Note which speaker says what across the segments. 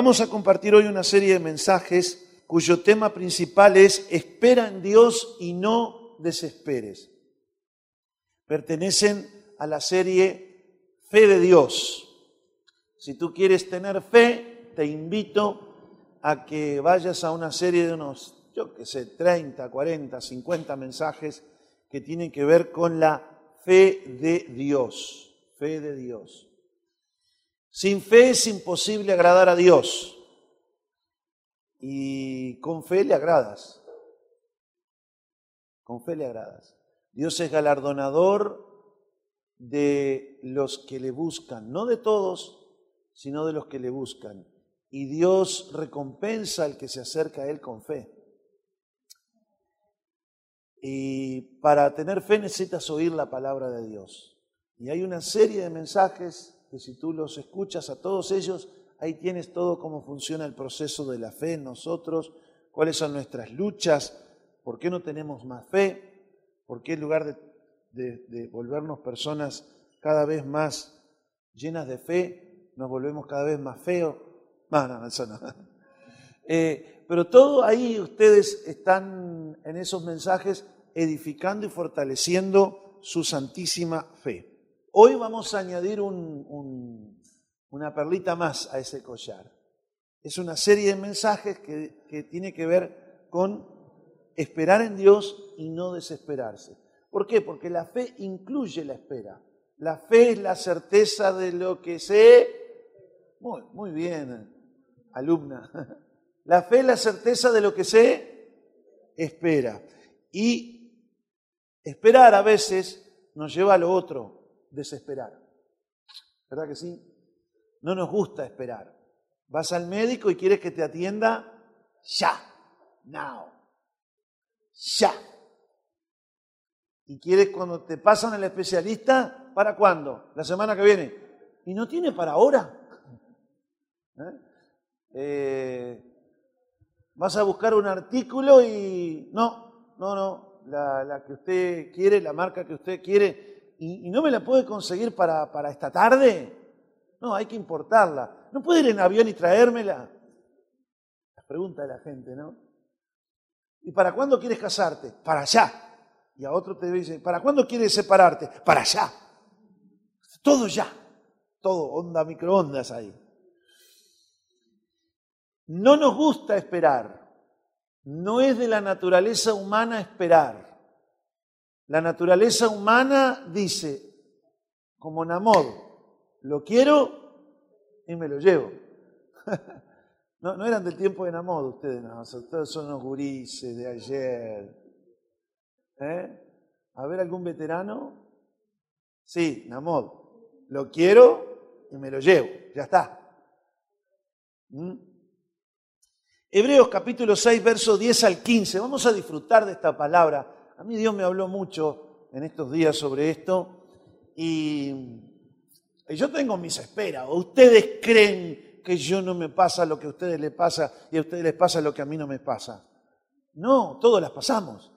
Speaker 1: Vamos a compartir hoy una serie de mensajes cuyo tema principal es espera en Dios y no desesperes. Pertenecen a la serie Fe de Dios. Si tú quieres tener fe, te invito a que vayas a una serie de unos, yo qué sé, 30, 40, 50 mensajes que tienen que ver con la fe de Dios. Fe de Dios. Sin fe es imposible agradar a Dios. Y con fe le agradas. Con fe le agradas. Dios es galardonador de los que le buscan, no de todos, sino de los que le buscan. Y Dios recompensa al que se acerca a Él con fe. Y para tener fe necesitas oír la palabra de Dios. Y hay una serie de mensajes que si tú los escuchas a todos ellos, ahí tienes todo cómo funciona el proceso de la fe en nosotros, cuáles son nuestras luchas, por qué no tenemos más fe, por qué en lugar de, volvernos personas cada vez más llenas de fe, nos volvemos cada vez más feos. No, no, eso no. Eh, pero todo ahí ustedes están en esos mensajes edificando y fortaleciendo su santísima fe. Hoy vamos a añadir una perlita más a ese collar. Es una serie de mensajes que, que tiene que ver con esperar en Dios y no desesperarse. ¿Por qué? Porque la fe incluye la espera. La fe es la certeza de lo que sé. Muy, muy bien, alumna. La fe es la certeza de lo que se espera. Y esperar a veces nos lleva a lo otro, desesperar. ¿Verdad que sí? No nos gusta esperar. Vas al médico y quieres que te atienda ya, now, ya. Y quieres cuando te pasan al especialista, ¿para cuándo? La semana que viene. Y no tiene para ahora. ¿Eh? Eh, vas a buscar un artículo y no, no, no, la, la que usted quiere, la marca que usted quiere, y, no me la puede conseguir para, para esta tarde. No, hay que importarla. ¿No puede ir en avión y traérmela? La pregunta de la gente, ¿no? ¿Y para cuándo quieres casarte? Para allá. Y a otro te dice, ¿para cuándo quieres separarte? Para allá. Todo ya. Todo, onda microondas ahí. No nos gusta esperar. No es de la naturaleza humana esperar. La naturaleza humana dice, como Namod, lo quiero y me lo llevo. no, eran del tiempo de Namod ustedes, no, ustedes son unos gurises de ayer. ¿Eh? A ver, algún veterano. Sí, Namod, lo quiero y me lo llevo, ya está. ¿Mm? Hebreos capítulo 6, verso 10 al 15. Vamos a disfrutar de esta palabra a mí Dios me habló mucho en estos días sobre esto y yo tengo mis esperas. ustedes creen que yo no me pasa lo que a ustedes les pasa y a ustedes les pasa lo que a mí no me pasa? No, todos las pasamos.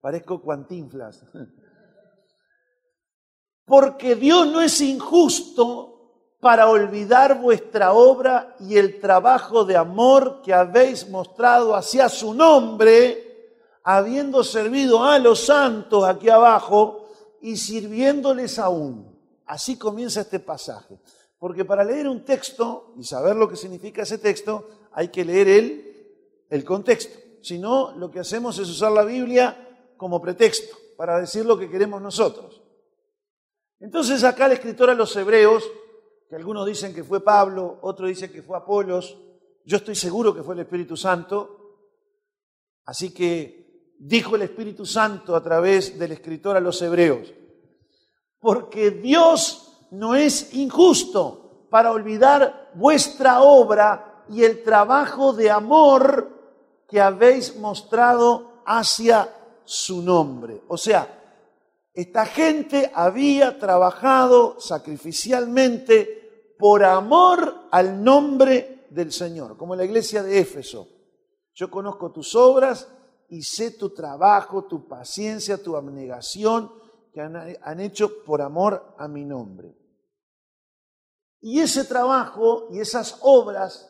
Speaker 1: Parezco cuantinflas. Porque Dios no es injusto para olvidar vuestra obra y el trabajo de amor que habéis mostrado hacia su nombre habiendo servido a los santos aquí abajo y sirviéndoles aún. Así comienza este pasaje. Porque para leer un texto y saber lo que significa ese texto, hay que leer el, el contexto. Si no, lo que hacemos es usar la Biblia como pretexto para decir lo que queremos nosotros. Entonces acá el escritor a los hebreos, que algunos dicen que fue Pablo, otros dicen que fue Apolos, yo estoy seguro que fue el Espíritu Santo, así que dijo el Espíritu Santo a través del escritor a los hebreos. Porque Dios no es injusto para olvidar vuestra obra y el trabajo de amor que habéis mostrado hacia su nombre. O sea, esta gente había trabajado sacrificialmente por amor al nombre del Señor, como la iglesia de Éfeso. Yo conozco tus obras y sé tu trabajo, tu paciencia, tu abnegación que han, hecho por amor a mi nombre. Y ese trabajo y esas obras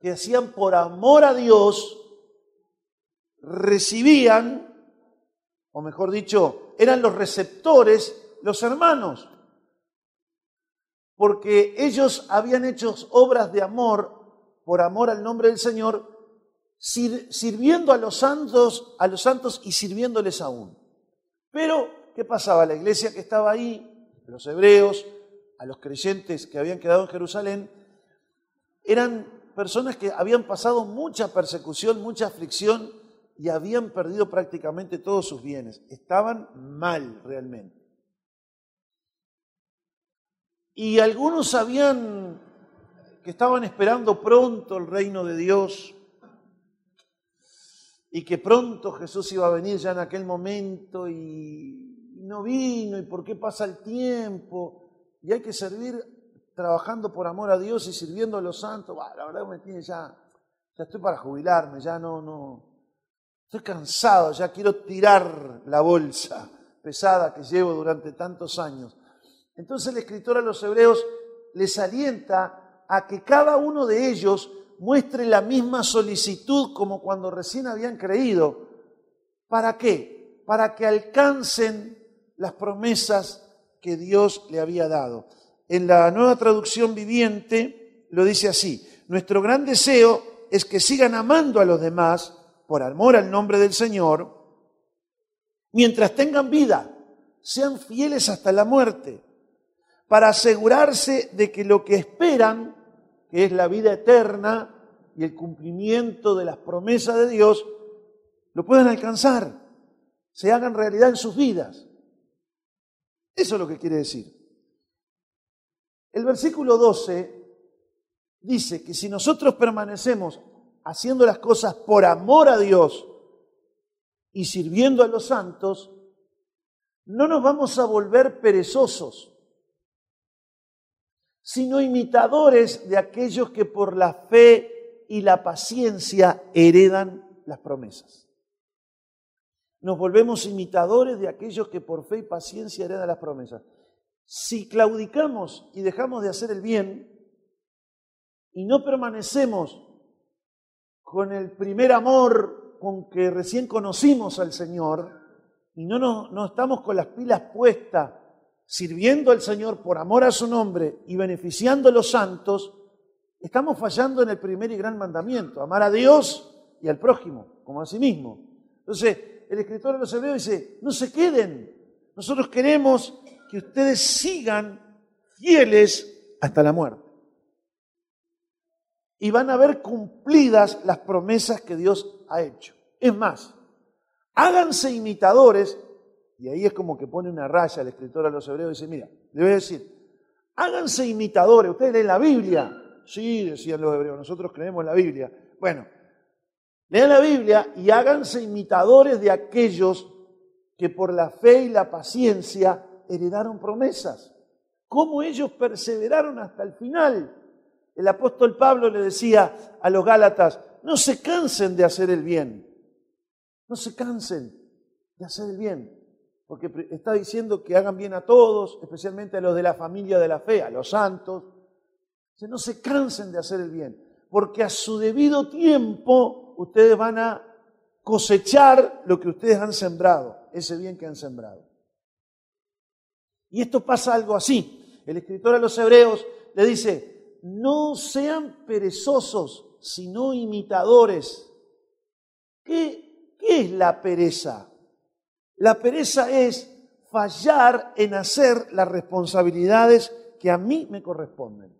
Speaker 1: que hacían por amor a Dios, recibían, o mejor dicho, eran los receptores, los hermanos, porque ellos habían hecho obras de amor, por amor al nombre del Señor, sirviendo a los santos, a los santos y sirviéndoles aún. Pero, ¿qué pasaba? La iglesia que estaba ahí, los hebreos, a los creyentes que habían quedado en Jerusalén, eran personas que habían pasado mucha persecución, mucha aflicción y habían perdido prácticamente todos sus bienes. Estaban mal realmente. Y algunos sabían que estaban esperando pronto el reino de Dios y que pronto Jesús iba a venir ya en aquel momento y no vino y por qué pasa el tiempo y hay que servir trabajando por amor a Dios y sirviendo a los santos. la verdad me tiene ya, ya estoy para jubilarme, ya no, no, estoy cansado, ya quiero tirar la bolsa pesada que llevo durante tantos años. Entonces el escritor a los hebreos les alienta a que cada uno de ellos muestre la misma solicitud como cuando recién habían creído. ¿Para qué? Para que alcancen las promesas que Dios le había dado. En la nueva traducción viviente lo dice así, nuestro gran deseo es que sigan amando a los demás por amor al nombre del Señor, mientras tengan vida, sean fieles hasta la muerte, para asegurarse de que lo que esperan que es la vida eterna y el cumplimiento de las promesas de Dios, lo puedan alcanzar, se hagan realidad en sus vidas. Eso es lo que quiere decir. El versículo 12 dice que si nosotros permanecemos haciendo las cosas por amor a Dios y sirviendo a los santos, no nos vamos a volver perezosos, sino imitadores de aquellos que por la fe y la paciencia heredan las promesas. Nos volvemos imitadores de aquellos que por fe y paciencia heredan las promesas. Si claudicamos y dejamos de hacer el bien y no permanecemos con el primer amor con que recién conocimos al Señor y no, no estamos con las pilas puestas sirviendo al Señor por amor a su nombre y beneficiando a los santos, estamos fallando en el primer y gran mandamiento, amar a Dios y al prójimo, como a sí mismo. Entonces, el escritor de los Hebreos dice, no se queden, nosotros queremos que ustedes sigan fieles hasta la muerte. Y van a ver cumplidas las promesas que Dios ha hecho. Es más, háganse imitadores y ahí es como que pone una raya el escritor a los hebreos y dice, mira, a decir, háganse imitadores, ustedes leen la Biblia. Sí, decían los hebreos, nosotros creemos en la Biblia. Bueno, lean la Biblia y háganse imitadores de aquellos que por la fe y la paciencia heredaron promesas. Cómo ellos perseveraron hasta el final. El apóstol Pablo le decía a los Gálatas, no se cansen de hacer el bien. No se cansen de hacer el bien porque está diciendo que hagan bien a todos, especialmente a los de la familia de la fe, a los santos. No se cansen de hacer el bien, porque a su debido tiempo ustedes van a cosechar lo que ustedes han sembrado, ese bien que han sembrado. Y esto pasa algo así. El escritor a los hebreos le dice, no sean perezosos, sino imitadores. ¿Qué, qué es la pereza? La pereza es fallar en hacer las responsabilidades que a mí me corresponden.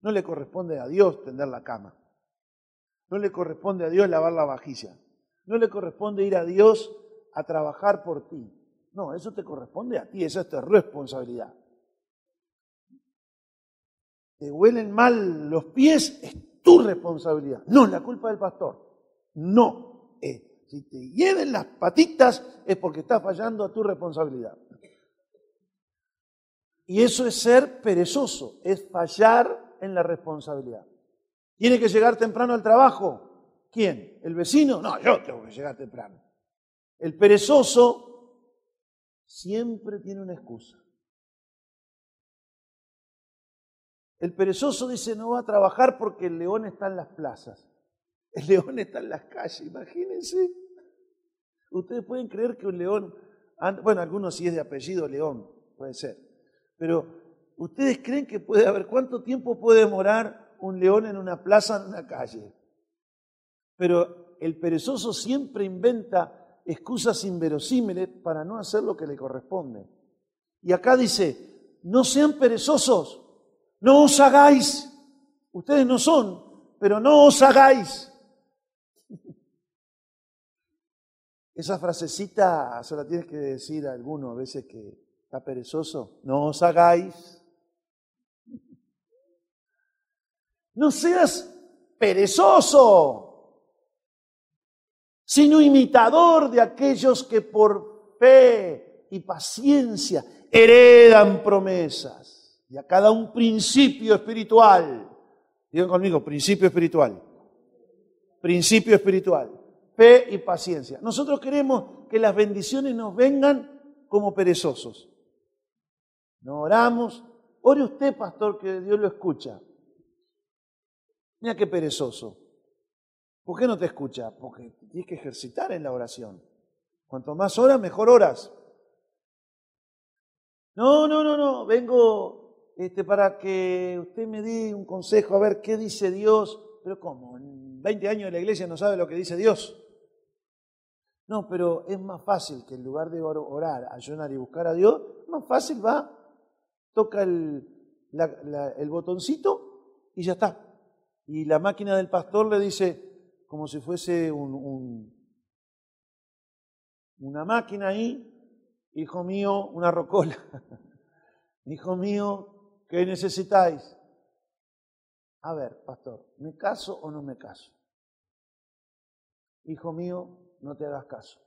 Speaker 1: No le corresponde a Dios tender la cama. No le corresponde a Dios lavar la vajilla. No le corresponde ir a Dios a trabajar por ti. No, eso te corresponde a ti, esa es tu responsabilidad. Te huelen mal los pies, es tu responsabilidad. No la culpa del pastor. No, es si te lleven las patitas es porque estás fallando a tu responsabilidad. Y eso es ser perezoso, es fallar en la responsabilidad. ¿Tiene que llegar temprano al trabajo? ¿Quién? ¿El vecino? No, yo tengo que llegar temprano. El perezoso siempre tiene una excusa. El perezoso dice no va a trabajar porque el león está en las plazas. El león está en las calles, imagínense. Ustedes pueden creer que un león, bueno, algunos sí es de apellido León, puede ser, pero ustedes creen que puede haber, ¿cuánto tiempo puede demorar un león en una plaza, en una calle? Pero el perezoso siempre inventa excusas inverosímiles para no hacer lo que le corresponde. Y acá dice, no sean perezosos, no os hagáis. Ustedes no son, pero no os hagáis. Esa frasecita se la tienes que decir a alguno a veces que está perezoso. No os hagáis. No seas perezoso, sino imitador de aquellos que por fe y paciencia heredan promesas. Y a cada un principio espiritual. Digan conmigo, principio espiritual. Principio espiritual fe y paciencia. Nosotros queremos que las bendiciones nos vengan como perezosos. No oramos. Ore usted, pastor, que Dios lo escucha. Mira qué perezoso. ¿Por qué no te escucha? Porque tienes que ejercitar en la oración. Cuanto más horas, mejor horas. No, no, no, no. Vengo este, para que usted me dé un consejo, a ver qué dice Dios. Pero ¿cómo? En 20 años de la iglesia no sabe lo que dice Dios. No, pero es más fácil que en lugar de orar, ayunar y buscar a Dios, más fácil va, toca el, botoncito y ya está. Y la máquina del pastor le dice, como si fuese un, una máquina ahí, hijo mío, una rocola. hijo mío, ¿qué necesitáis? A ver, pastor, ¿me caso o no me caso? Hijo mío, no te hagas caso.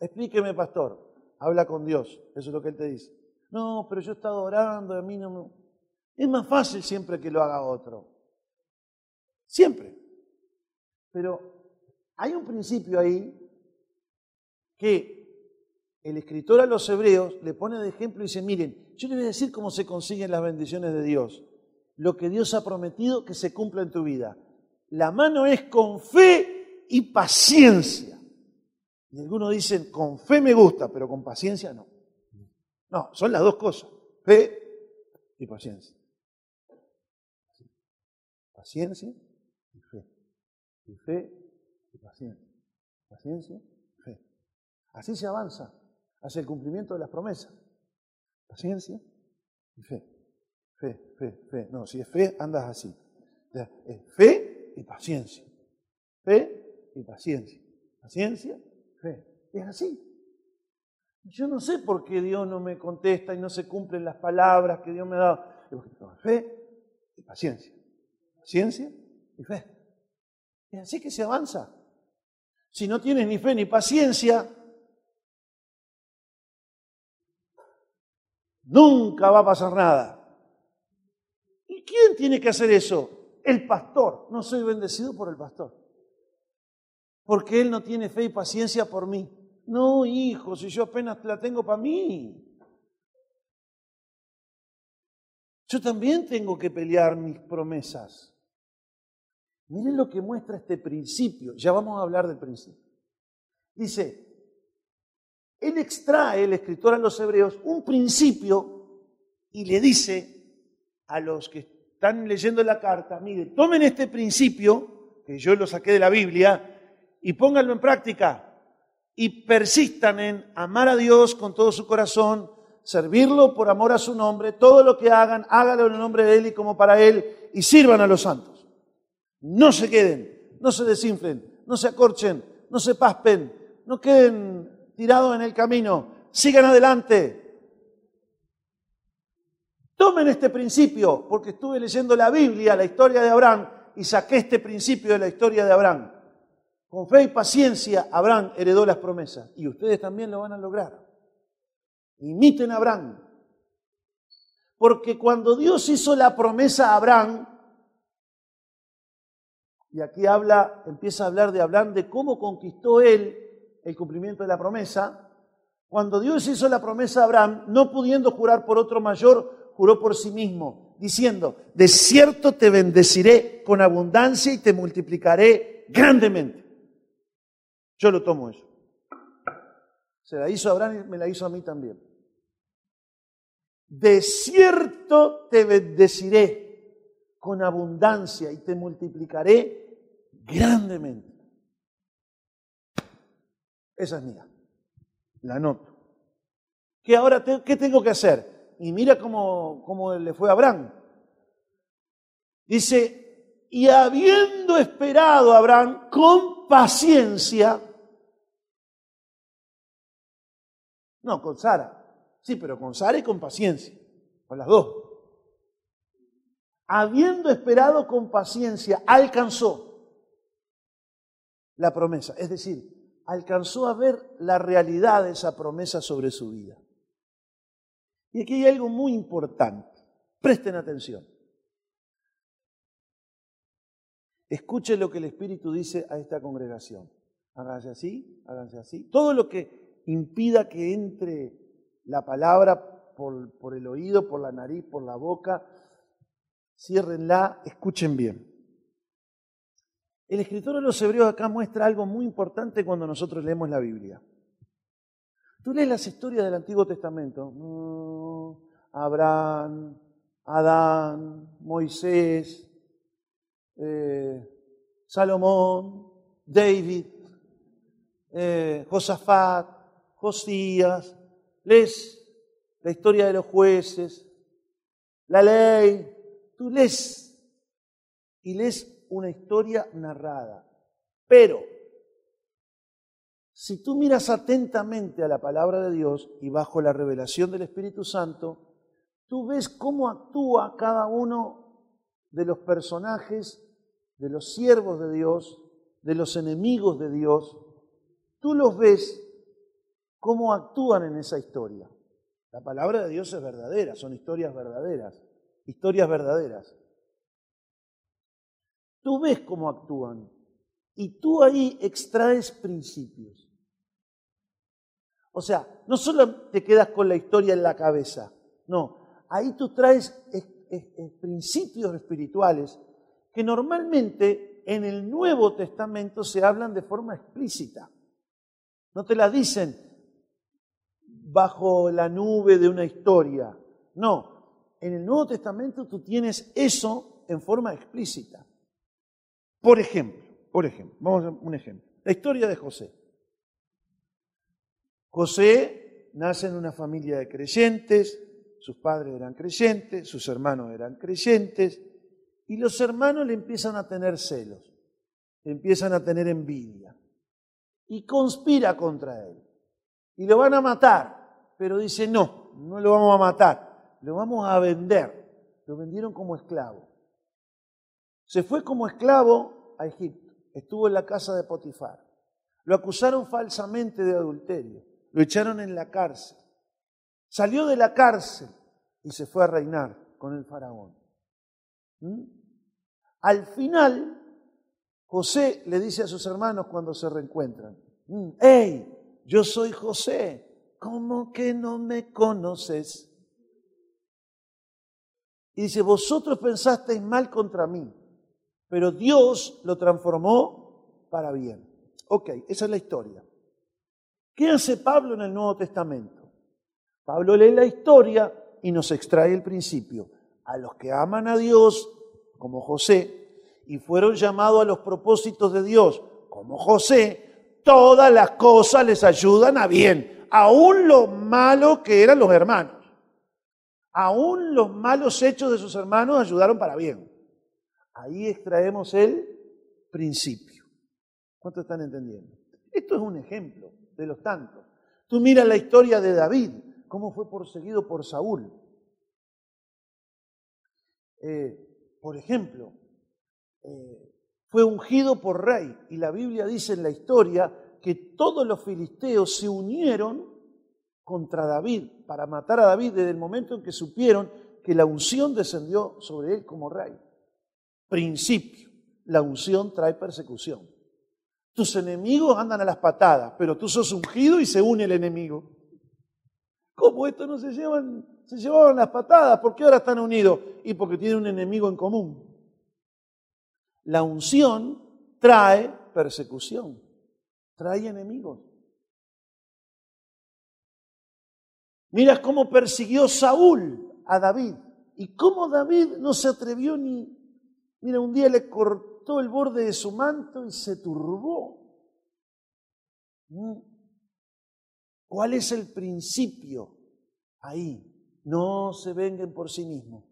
Speaker 1: Explíqueme, pastor. Habla con Dios. Eso es lo que Él te dice. No, pero yo he estado orando, a mí no me... Es más fácil siempre que lo haga otro. Siempre. Pero hay un principio ahí que el escritor a los hebreos le pone de ejemplo y dice, miren, yo les voy a decir cómo se consiguen las bendiciones de Dios. Lo que Dios ha prometido que se cumpla en tu vida. La mano es con fe y paciencia. Y algunos dicen, con fe me gusta, pero con paciencia no. No, son las dos cosas, fe y paciencia. Paciencia y fe. Y fe y paciencia. Paciencia y fe. Así se avanza hacia el cumplimiento de las promesas. Paciencia y fe. Fe, fe, fe. No, si es fe, andas así. Fe y paciencia. Fe y paciencia. Paciencia, fe. Es así. Yo no sé por qué Dios no me contesta y no se cumplen las palabras que Dios me da. Fe y paciencia. Paciencia y fe. Es así que se avanza. Si no tienes ni fe ni paciencia, nunca va a pasar nada. ¿Y quién tiene que hacer eso? El pastor. No soy bendecido por el pastor. Porque él no tiene fe y paciencia por mí. No, hijo, si yo apenas la tengo para mí. Yo también tengo que pelear mis promesas. Miren lo que muestra este principio. Ya vamos a hablar del principio. Dice, él extrae, el escritor a los hebreos, un principio y le dice a los que están leyendo la carta, mire, tomen este principio, que yo lo saqué de la Biblia, y pónganlo en práctica. Y persistan en amar a Dios con todo su corazón, servirlo por amor a su nombre, todo lo que hagan, hágalo en el nombre de Él y como para Él, y sirvan a los santos. No se queden, no se desinflen, no se acorchen, no se paspen, no queden tirados en el camino, sigan adelante, Tomen este principio, porque estuve leyendo la Biblia, la historia de Abraham, y saqué este principio de la historia de Abraham. Con fe y paciencia, Abraham heredó las promesas, y ustedes también lo van a lograr. Imiten a Abraham. Porque cuando Dios hizo la promesa a Abraham, y aquí habla, empieza a hablar de Abraham, de cómo conquistó él el cumplimiento de la promesa, Cuando Dios hizo la promesa a Abraham, no pudiendo jurar por otro mayor, juró por sí mismo, diciendo, de cierto te bendeciré con abundancia y te multiplicaré grandemente. Yo lo tomo eso. Se la hizo a Abraham y me la hizo a mí también. De cierto te bendeciré con abundancia y te multiplicaré grandemente. Esa es mía. La anoto. ¿Qué ahora qué tengo que hacer? Y mira cómo, cómo le fue a Abraham. Dice, y habiendo esperado a Abraham con paciencia, no, con Sara, sí, pero con Sara y con paciencia, con las dos. Habiendo esperado con paciencia, alcanzó la promesa. Es decir, alcanzó a ver la realidad de esa promesa sobre su vida. Y aquí hay algo muy importante. Presten atención. Escuchen lo que el Espíritu dice a esta congregación. Háganse así, háganse así. Todo lo que impida que entre la palabra por, por el oído, por la nariz, por la boca, ciérrenla, escuchen bien. El escritor de los Hebreos acá muestra algo muy importante cuando nosotros leemos la Biblia. Tú lees las historias del Antiguo Testamento. Mm, Abraham, Adán, Moisés, eh, Salomón, David, eh, Josafat, Josías. Lees la historia de los jueces, la ley. Tú lees y lees una historia narrada. Pero, si tú miras atentamente a la palabra de Dios y bajo la revelación del Espíritu Santo, tú ves cómo actúa cada uno de los personajes, de los siervos de Dios, de los enemigos de Dios. Tú los ves cómo actúan en esa historia. La palabra de Dios es verdadera, son historias verdaderas, historias verdaderas. Tú ves cómo actúan y tú ahí extraes principios. O sea, no solo te quedas con la historia en la cabeza, no, ahí tú traes principios espirituales que normalmente en el Nuevo Testamento se hablan de forma explícita. No te la dicen bajo la nube de una historia. No, en el Nuevo Testamento tú tienes eso en forma explícita. Por ejemplo, por ejemplo, vamos a un ejemplo. La historia de José. José nace en una familia de creyentes, sus padres eran creyentes, sus hermanos eran creyentes, y los hermanos le empiezan a tener celos, le empiezan a tener envidia, y conspira contra él. Y lo van a matar, pero dice, no, no lo vamos a matar, lo vamos a vender. Lo vendieron como esclavo. Se fue como esclavo a Egipto, estuvo en la casa de Potifar. Lo acusaron falsamente de adulterio, lo echaron en la cárcel. Salió de la cárcel y se fue a reinar con el faraón. ¿Mm? Al final, José le dice a sus hermanos cuando se reencuentran, mm, ¡Hey! Yo soy José, ¿cómo que no me conoces? Y dice, vosotros pensasteis mal contra mí, pero Dios lo transformó para bien. Ok, esa es la historia. ¿Qué hace Pablo en el Nuevo Testamento? Pablo lee la historia y nos extrae el principio. A los que aman a Dios, como José, y fueron llamados a los propósitos de Dios, como José, todas las cosas les ayudan a bien, aún lo malo que eran los hermanos. Aún los malos hechos de sus hermanos ayudaron para bien. Ahí extraemos el principio. ¿Cuánto están entendiendo? Esto es un ejemplo de los tantos. Tú miras la historia de David, cómo fue perseguido por Saúl. Eh, por ejemplo, eh, fue ungido por rey y la Biblia dice en la historia que todos los filisteos se unieron contra David para matar a David desde el momento en que supieron que la unción descendió sobre él como rey. Principio, la unción trae persecución. Tus enemigos andan a las patadas, pero tú sos ungido y se une el enemigo. ¿Cómo esto no se llevan? Se llevaban las patadas, ¿por qué ahora están unidos? Y porque tienen un enemigo en común. La unción trae persecución, trae enemigos. Mira cómo persiguió Saúl a David y cómo David no se atrevió ni... Mira, un día le cortó el borde de su manto y se turbó. ¿Mm? ¿Cuál es el principio ahí? No se vengan por sí mismos.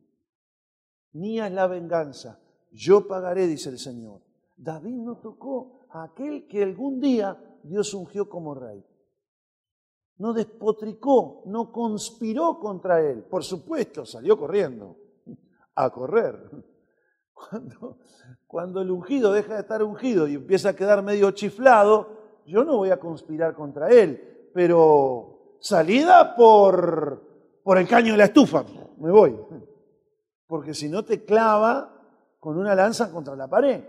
Speaker 1: Mía es la venganza. Yo pagaré, dice el Señor. David no tocó a aquel que algún día Dios ungió como rey no despotricó, no conspiró contra él. Por supuesto, salió corriendo, a correr. Cuando, el ungido deja de estar ungido y empieza a quedar medio chiflado, yo no voy a conspirar contra él, pero salida por, por el caño de la estufa, me voy. Porque si no te clava con una lanza contra la pared.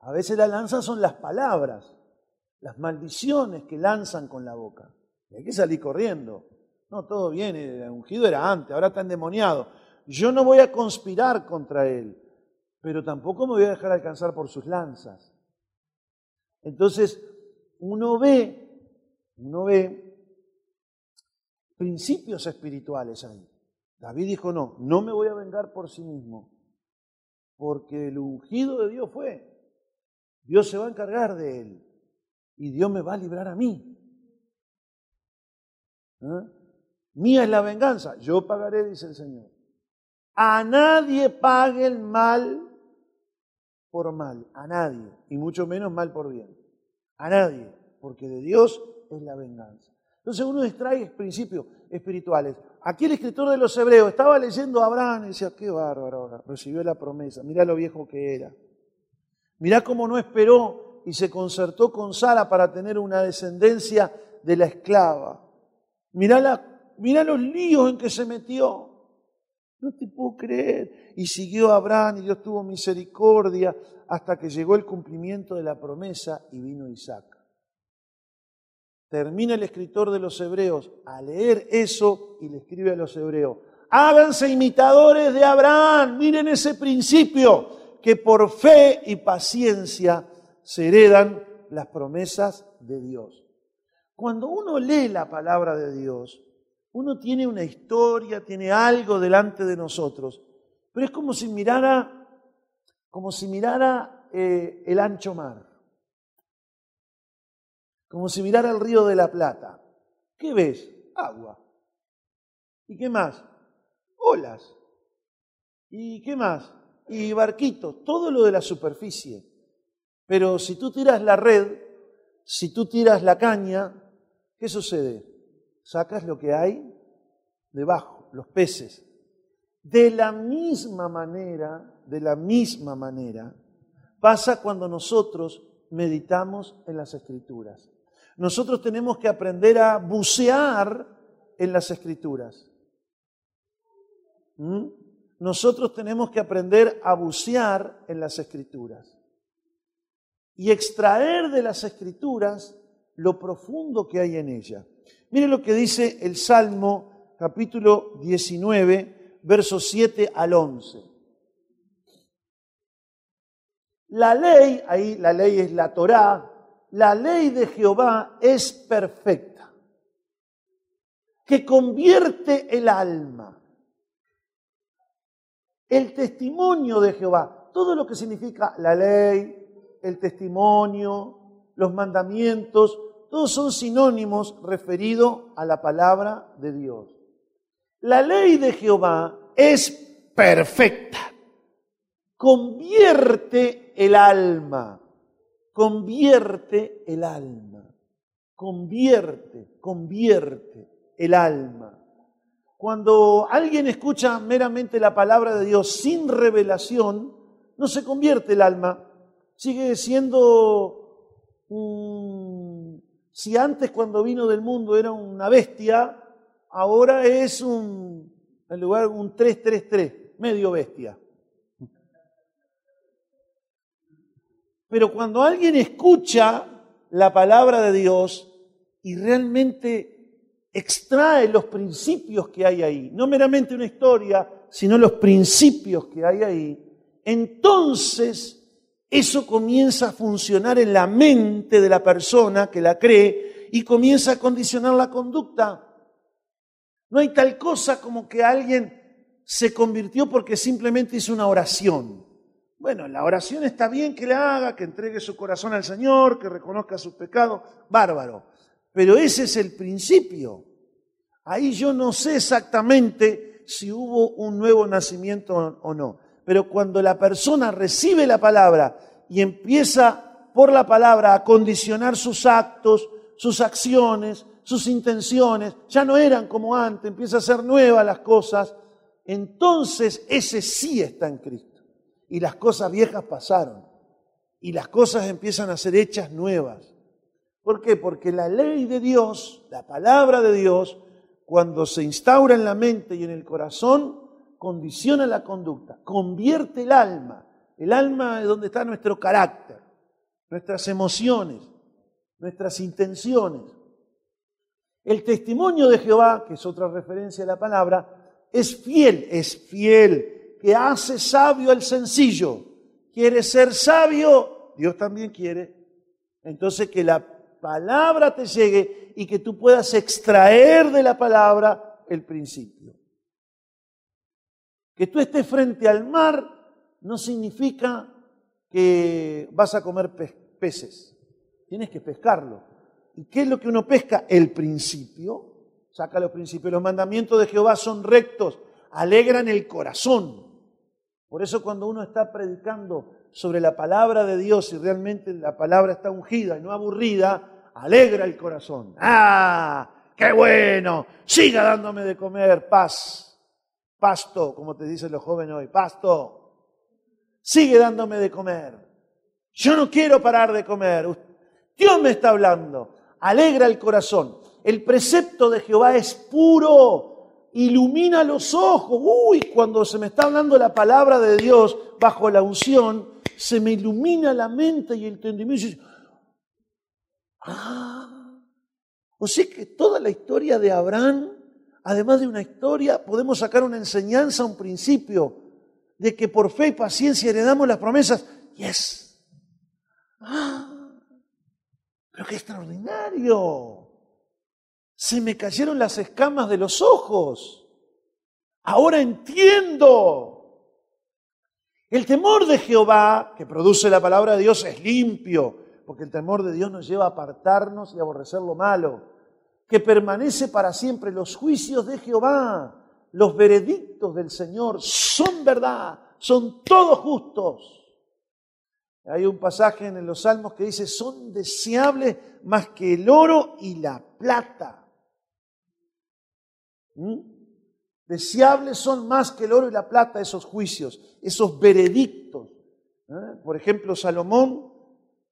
Speaker 1: A veces la lanza son las palabras las maldiciones que lanzan con la boca. Y hay que salir corriendo. No, todo bien, el ungido era antes, ahora está endemoniado. Yo no voy a conspirar contra él, pero tampoco me voy a dejar alcanzar por sus lanzas. Entonces, uno ve, uno ve principios espirituales ahí. David dijo, no, no me voy a vengar por sí mismo, porque el ungido de Dios fue. Dios se va a encargar de él y Dios me va a librar a mí. ¿Ah? Mía es la venganza, yo pagaré, dice el Señor. A nadie pague el mal por mal, a nadie, y mucho menos mal por bien. A nadie, porque de Dios es la venganza. Entonces uno extrae principios espirituales. Aquí el escritor de los Hebreos estaba leyendo a Abraham y decía, qué bárbaro ahora, recibió la promesa, mirá lo viejo que era. Mirá cómo no esperó y se concertó con Sara para tener una descendencia de la esclava. Mirá, los líos en que se metió. No te puedo creer. Y siguió Abraham y Dios tuvo misericordia hasta que llegó el cumplimiento de la promesa y vino Isaac. Termina el escritor de los hebreos a leer eso y le escribe a los hebreos. Háganse imitadores de Abraham. Miren ese principio que por fe y paciencia se heredan las promesas de Dios. Cuando uno lee la palabra de Dios, uno tiene una historia, tiene algo delante de nosotros, pero es como si mirara, como si mirara eh, el ancho mar, como si mirara el río de la Plata. ¿Qué ves? Agua. ¿Y qué más? Olas. ¿Y qué más? Y barquitos, todo lo de la superficie. Pero si tú tiras la red, si tú tiras la caña, ¿qué sucede? Sacas lo que hay debajo, los peces. De la misma manera, de la misma manera, pasa cuando nosotros meditamos en las escrituras. Nosotros tenemos que aprender a bucear en las escrituras. ¿Mm? Nosotros tenemos que aprender a bucear en las escrituras y extraer de las escrituras lo profundo que hay en ella. Mire lo que dice el Salmo capítulo 19, versos 7 al 11. La ley, ahí la ley es la Torá, la ley de Jehová es perfecta, que convierte el alma. El testimonio de Jehová, todo lo que significa la ley, el testimonio, los mandamientos, todos son sinónimos referidos a la palabra de Dios. La ley de Jehová es perfecta. Convierte el alma. Convierte el alma. Convierte, convierte el alma. Cuando alguien escucha meramente la palabra de Dios sin revelación, no se convierte el alma, sigue siendo un... Si antes cuando vino del mundo era una bestia, ahora es un, en lugar un 333, medio bestia. Pero cuando alguien escucha la palabra de Dios y realmente extrae los principios que hay ahí, no meramente una historia, sino los principios que hay ahí, entonces eso comienza a funcionar en la mente de la persona que la cree y comienza a condicionar la conducta. No hay tal cosa como que alguien se convirtió porque simplemente hizo una oración. Bueno, la oración está bien que la haga, que entregue su corazón al Señor, que reconozca sus pecados, bárbaro. Pero ese es el principio. Ahí yo no sé exactamente si hubo un nuevo nacimiento o no. Pero cuando la persona recibe la palabra y empieza por la palabra a condicionar sus actos, sus acciones, sus intenciones, ya no eran como antes, empieza a ser nuevas las cosas, entonces ese sí está en Cristo. Y las cosas viejas pasaron. Y las cosas empiezan a ser hechas nuevas. ¿Por qué? Porque la ley de Dios, la palabra de Dios, cuando se instaura en la mente y en el corazón, condiciona la conducta, convierte el alma. El alma es donde está nuestro carácter, nuestras emociones, nuestras intenciones. El testimonio de Jehová, que es otra referencia a la palabra, es fiel, es fiel, que hace sabio al sencillo. Quiere ser sabio, Dios también quiere. Entonces que la palabra te llegue y que tú puedas extraer de la palabra el principio. Que tú estés frente al mar no significa que vas a comer peces. Tienes que pescarlo. ¿Y qué es lo que uno pesca? El principio. Saca los principios. Los mandamientos de Jehová son rectos, alegran el corazón. Por eso cuando uno está predicando sobre la palabra de Dios y realmente la palabra está ungida y no aburrida, alegra el corazón. ¡Ah! ¡Qué bueno! Siga dándome de comer, paz pasto, como te dicen los jóvenes hoy, pasto, sigue dándome de comer. Yo no quiero parar de comer. Dios me está hablando. Alegra el corazón. El precepto de Jehová es puro, ilumina los ojos. Uy, cuando se me está hablando la palabra de Dios bajo la unción, se me ilumina la mente y el entendimiento. Ah, o sea que toda la historia de Abraham además de una historia, podemos sacar una enseñanza, un principio de que por fe y paciencia heredamos las promesas. Yes. ¡Ah! Pero qué extraordinario. Se me cayeron las escamas de los ojos. Ahora entiendo. El temor de Jehová, que produce la palabra de Dios, es limpio, porque el temor de Dios nos lleva a apartarnos y a aborrecer lo malo que permanece para siempre. Los juicios de Jehová, los veredictos del Señor son verdad, son todos justos. Hay un pasaje en los Salmos que dice, son deseables más que el oro y la plata. ¿Mm? Deseables son más que el oro y la plata esos juicios, esos veredictos. ¿eh? Por ejemplo, Salomón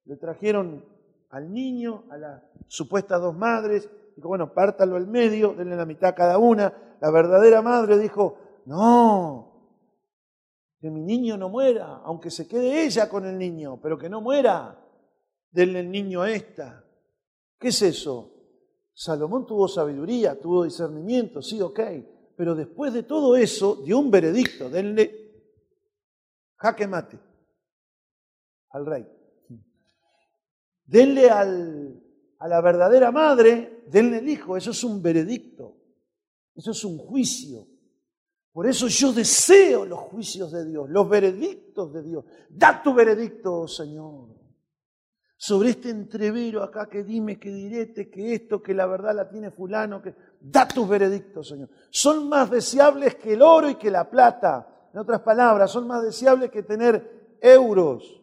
Speaker 1: le trajeron al niño, a las supuestas dos madres, Dijo, bueno, pártalo al medio, denle la mitad a cada una. La verdadera madre dijo, no, que mi niño no muera, aunque se quede ella con el niño, pero que no muera. Denle el niño a esta. ¿Qué es eso? Salomón tuvo sabiduría, tuvo discernimiento, sí, ok. Pero después de todo eso, dio un veredicto, denle jaque mate al rey. Denle al, a la verdadera madre, denle el hijo. Eso es un veredicto. Eso es un juicio. Por eso yo deseo los juicios de Dios, los veredictos de Dios. Da tu veredicto, Señor. Sobre este entrevero acá que dime, que direte, que esto, que la verdad la tiene fulano, que da tus veredictos, Señor. Son más deseables que el oro y que la plata. En otras palabras, son más deseables que tener euros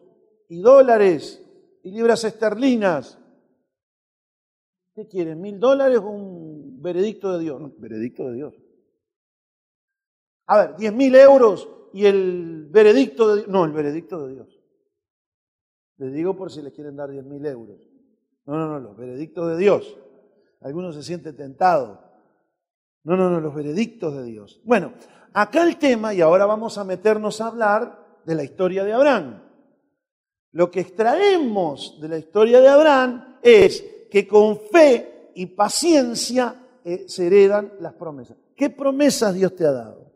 Speaker 1: y dólares y libras esterlinas ¿Qué quieren? ¿Mil dólares o un veredicto de Dios? No, veredicto de Dios. A ver, diez mil euros y el veredicto de Dios. No, el veredicto de Dios. Les digo por si les quieren dar diez mil euros. No, no, no, los veredictos de Dios. Algunos se sienten tentados. No, no, no, los veredictos de Dios. Bueno, acá el tema, y ahora vamos a meternos a hablar de la historia de Abraham. Lo que extraemos de la historia de Abraham es que con fe y paciencia eh, se heredan las promesas. ¿Qué promesas Dios te ha dado?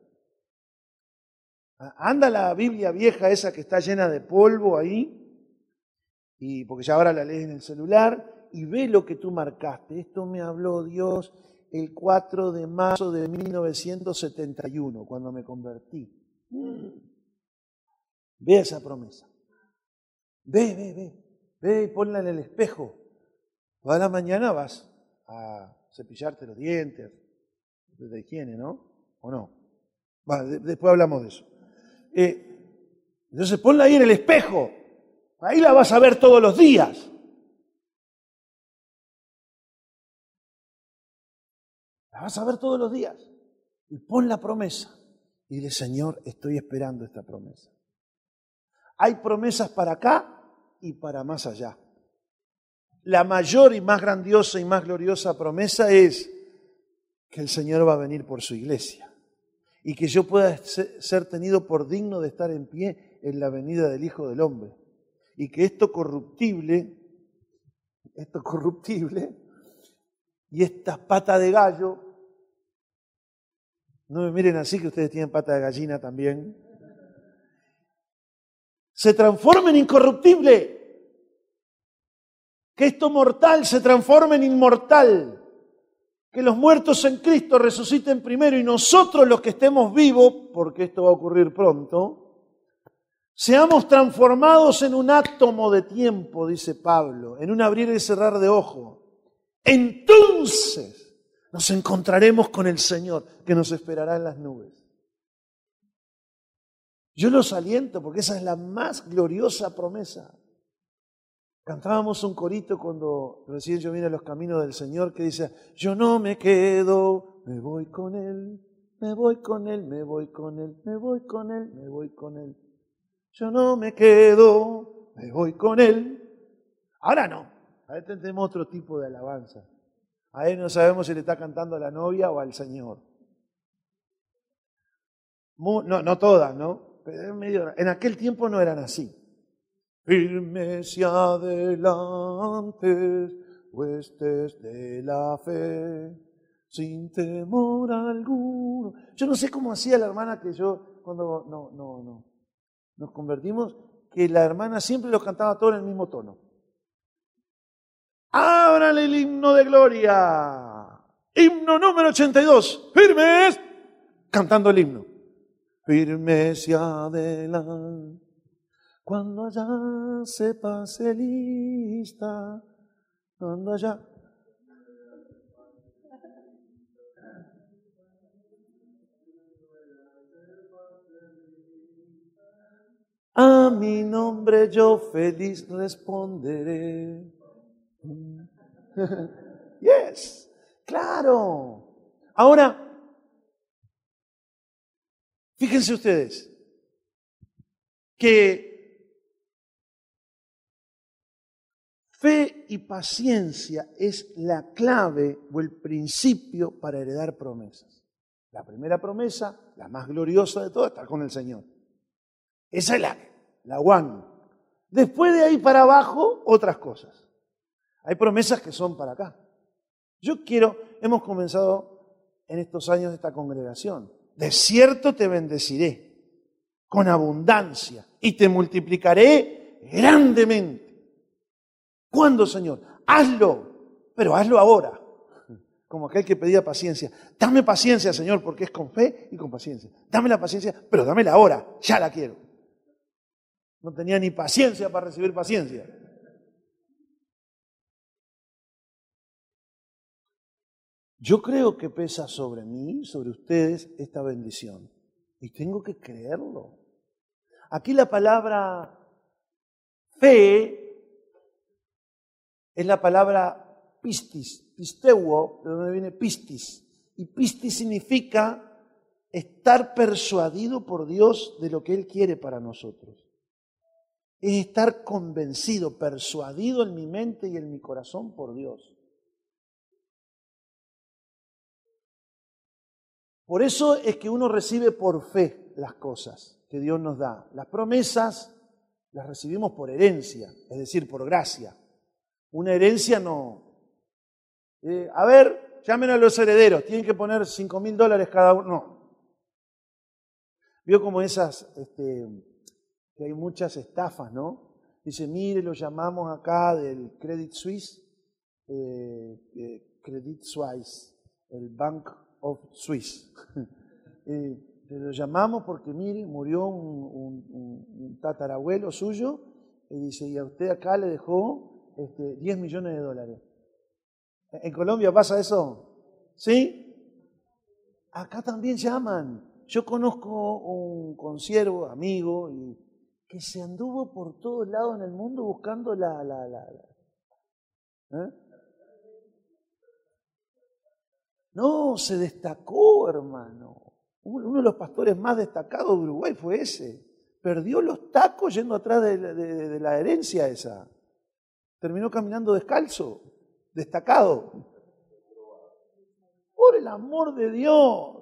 Speaker 1: Anda la Biblia vieja esa que está llena de polvo ahí, y porque ya ahora la lees en el celular, y ve lo que tú marcaste. Esto me habló Dios el 4 de marzo de 1971, cuando me convertí. Mm. Ve esa promesa. Ve, ve, ve. Ve y ponla en el espejo. Toda la mañana vas a cepillarte los dientes, de higiene, ¿no? ¿O no? después hablamos de eso. Eh, entonces ponla ahí en el espejo. Ahí la vas a ver todos los días. La vas a ver todos los días. Y pon la promesa. Y dile, Señor, estoy esperando esta promesa. Hay promesas para acá y para más allá. La mayor y más grandiosa y más gloriosa promesa es que el Señor va a venir por su iglesia y que yo pueda ser tenido por digno de estar en pie en la venida del Hijo del Hombre. Y que esto corruptible, esto corruptible y esta pata de gallo, no me miren así que ustedes tienen pata de gallina también, se transforme en incorruptible, que esto mortal se transforme en inmortal que los muertos en Cristo resuciten primero y nosotros los que estemos vivos, porque esto va a ocurrir pronto, seamos transformados en un átomo de tiempo, dice Pablo, en un abrir y cerrar de ojo. Entonces nos encontraremos con el Señor que nos esperará en las nubes. Yo los aliento porque esa es la más gloriosa promesa. Cantábamos un corito cuando recién yo vine a los caminos del Señor que dice, yo no me quedo, me voy con Él, me voy con Él, me voy con Él, me voy con Él, me voy con Él. Yo no me quedo, me voy con Él. Ahora no, ahora tenemos otro tipo de alabanza. A Él no sabemos si le está cantando a la novia o al Señor. no, no todas, ¿no? Pero en aquel tiempo no eran así firmes y adelante, huestes de la fe, sin temor alguno. Yo no sé cómo hacía la hermana que yo, cuando no, no, no, nos convertimos, que la hermana siempre lo cantaba todo en el mismo tono. Ábrale el himno de gloria. Himno número 82. Firmes. Cantando el himno. Firmes y adelante cuando allá se pase lista, cuando allá... A mi nombre yo feliz responderé. yes, claro. Ahora, fíjense ustedes que Fe y paciencia es la clave o el principio para heredar promesas. La primera promesa, la más gloriosa de todas, estar con el Señor. Esa es la, la one. Después de ahí para abajo, otras cosas. Hay promesas que son para acá. Yo quiero, hemos comenzado en estos años esta congregación. De cierto te bendeciré con abundancia y te multiplicaré grandemente. ¿Cuándo, Señor? Hazlo, pero hazlo ahora. Como aquel que pedía paciencia. Dame paciencia, Señor, porque es con fe y con paciencia. Dame la paciencia, pero dámela ahora. Ya la quiero. No tenía ni paciencia para recibir paciencia. Yo creo que pesa sobre mí, sobre ustedes, esta bendición. Y tengo que creerlo. Aquí la palabra fe es la palabra pistis, pisteuo, de donde viene pistis. Y pistis significa estar persuadido por Dios de lo que Él quiere para nosotros. Es estar convencido, persuadido en mi mente y en mi corazón por Dios. Por eso es que uno recibe por fe las cosas que Dios nos da. Las promesas las recibimos por herencia, es decir, por gracia. Una herencia no. Eh, a ver, llamen a los herederos, tienen que poner 5 mil dólares cada uno. No. Vio como esas, este, que hay muchas estafas, ¿no? Dice, mire, lo llamamos acá del Credit Suisse, eh, eh, Credit Suisse, el Bank of Swiss. eh, lo llamamos porque, mire, murió un, tatarabuelo suyo y dice, y a usted acá le dejó este, 10 millones de dólares. ¿En Colombia pasa eso? ¿Sí? Acá también llaman. Yo conozco un conciervo, amigo, y que se anduvo por todos lados en el mundo buscando la... la, la, ¿eh? No, se destacó, hermano. Uno de los pastores más destacados de Uruguay fue ese. Perdió los tacos yendo atrás de la herencia esa. Terminó caminando descalzo, destacado. Por el amor de Dios.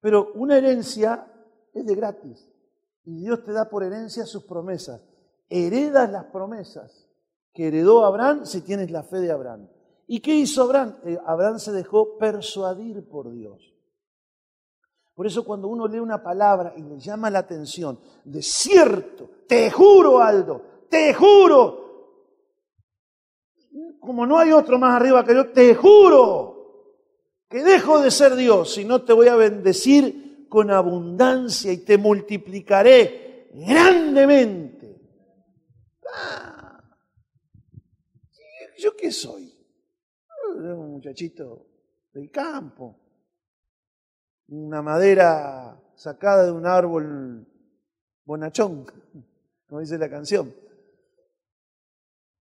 Speaker 1: Pero una herencia es de gratis. Y Dios te da por herencia sus promesas. Heredas las promesas que heredó Abraham si tienes la fe de Abraham. ¿Y qué hizo Abraham? Eh, Abraham se dejó persuadir por Dios. Por eso cuando uno lee una palabra y le llama la atención, de cierto, te juro Aldo, te juro, como no hay otro más arriba que yo, te juro que dejo de ser Dios y no te voy a bendecir con abundancia y te multiplicaré grandemente. Ah, ¿Yo qué soy? Un muchachito del campo, una madera sacada de un árbol bonachón, como dice la canción.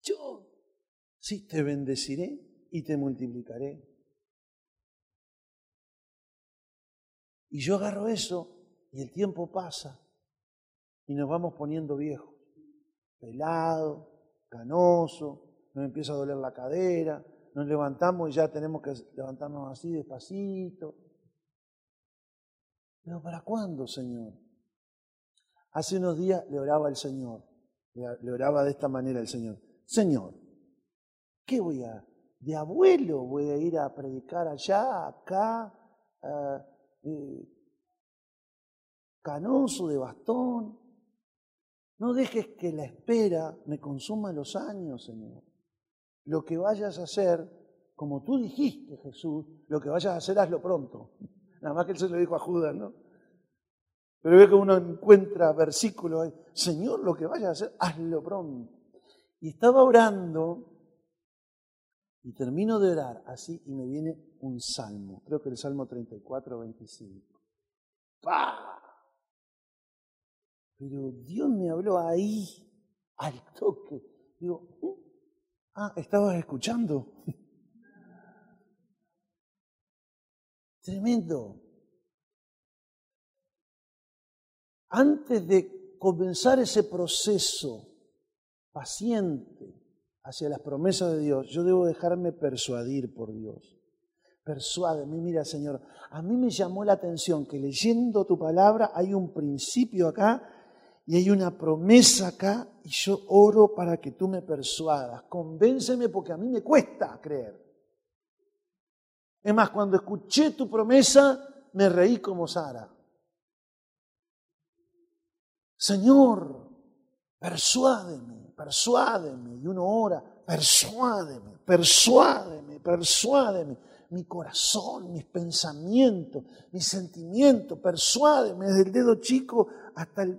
Speaker 1: Yo sí te bendeciré y te multiplicaré. Y yo agarro eso y el tiempo pasa y nos vamos poniendo viejos, pelado, canoso, nos empieza a doler la cadera, nos levantamos y ya tenemos que levantarnos así despacito. Pero ¿para cuándo, Señor? Hace unos días le oraba al Señor, le oraba de esta manera al Señor. Señor, ¿qué voy a? ¿De abuelo voy a ir a predicar allá, acá? canoso de bastón. No dejes que la espera me consuma los años, Señor. Lo que vayas a hacer, como tú dijiste, Jesús, lo que vayas a hacer, hazlo pronto. Nada más que él se lo dijo a Judas, ¿no? Pero ve que uno encuentra versículos, Señor, lo que vayas a hacer, hazlo pronto. Y estaba orando y termino de orar así y me viene un salmo, creo que el Salmo 34, 25. ¡Pah! Pero Dios me habló ahí, al toque. Digo, uh, ah, estabas escuchando. Tremendo. Antes de comenzar ese proceso paciente hacia las promesas de Dios, yo debo dejarme persuadir por Dios. Persuádeme, mira Señor, a mí me llamó la atención que leyendo tu palabra hay un principio acá y hay una promesa acá y yo oro para que tú me persuadas. Convénceme porque a mí me cuesta creer. Es más, cuando escuché tu promesa, me reí como Sara. Señor, persuádeme, persuádeme. Y uno ora, persuádeme, persuádeme, persuádeme. Mi corazón, mis pensamientos, mis sentimientos, persuádeme desde el dedo chico hasta el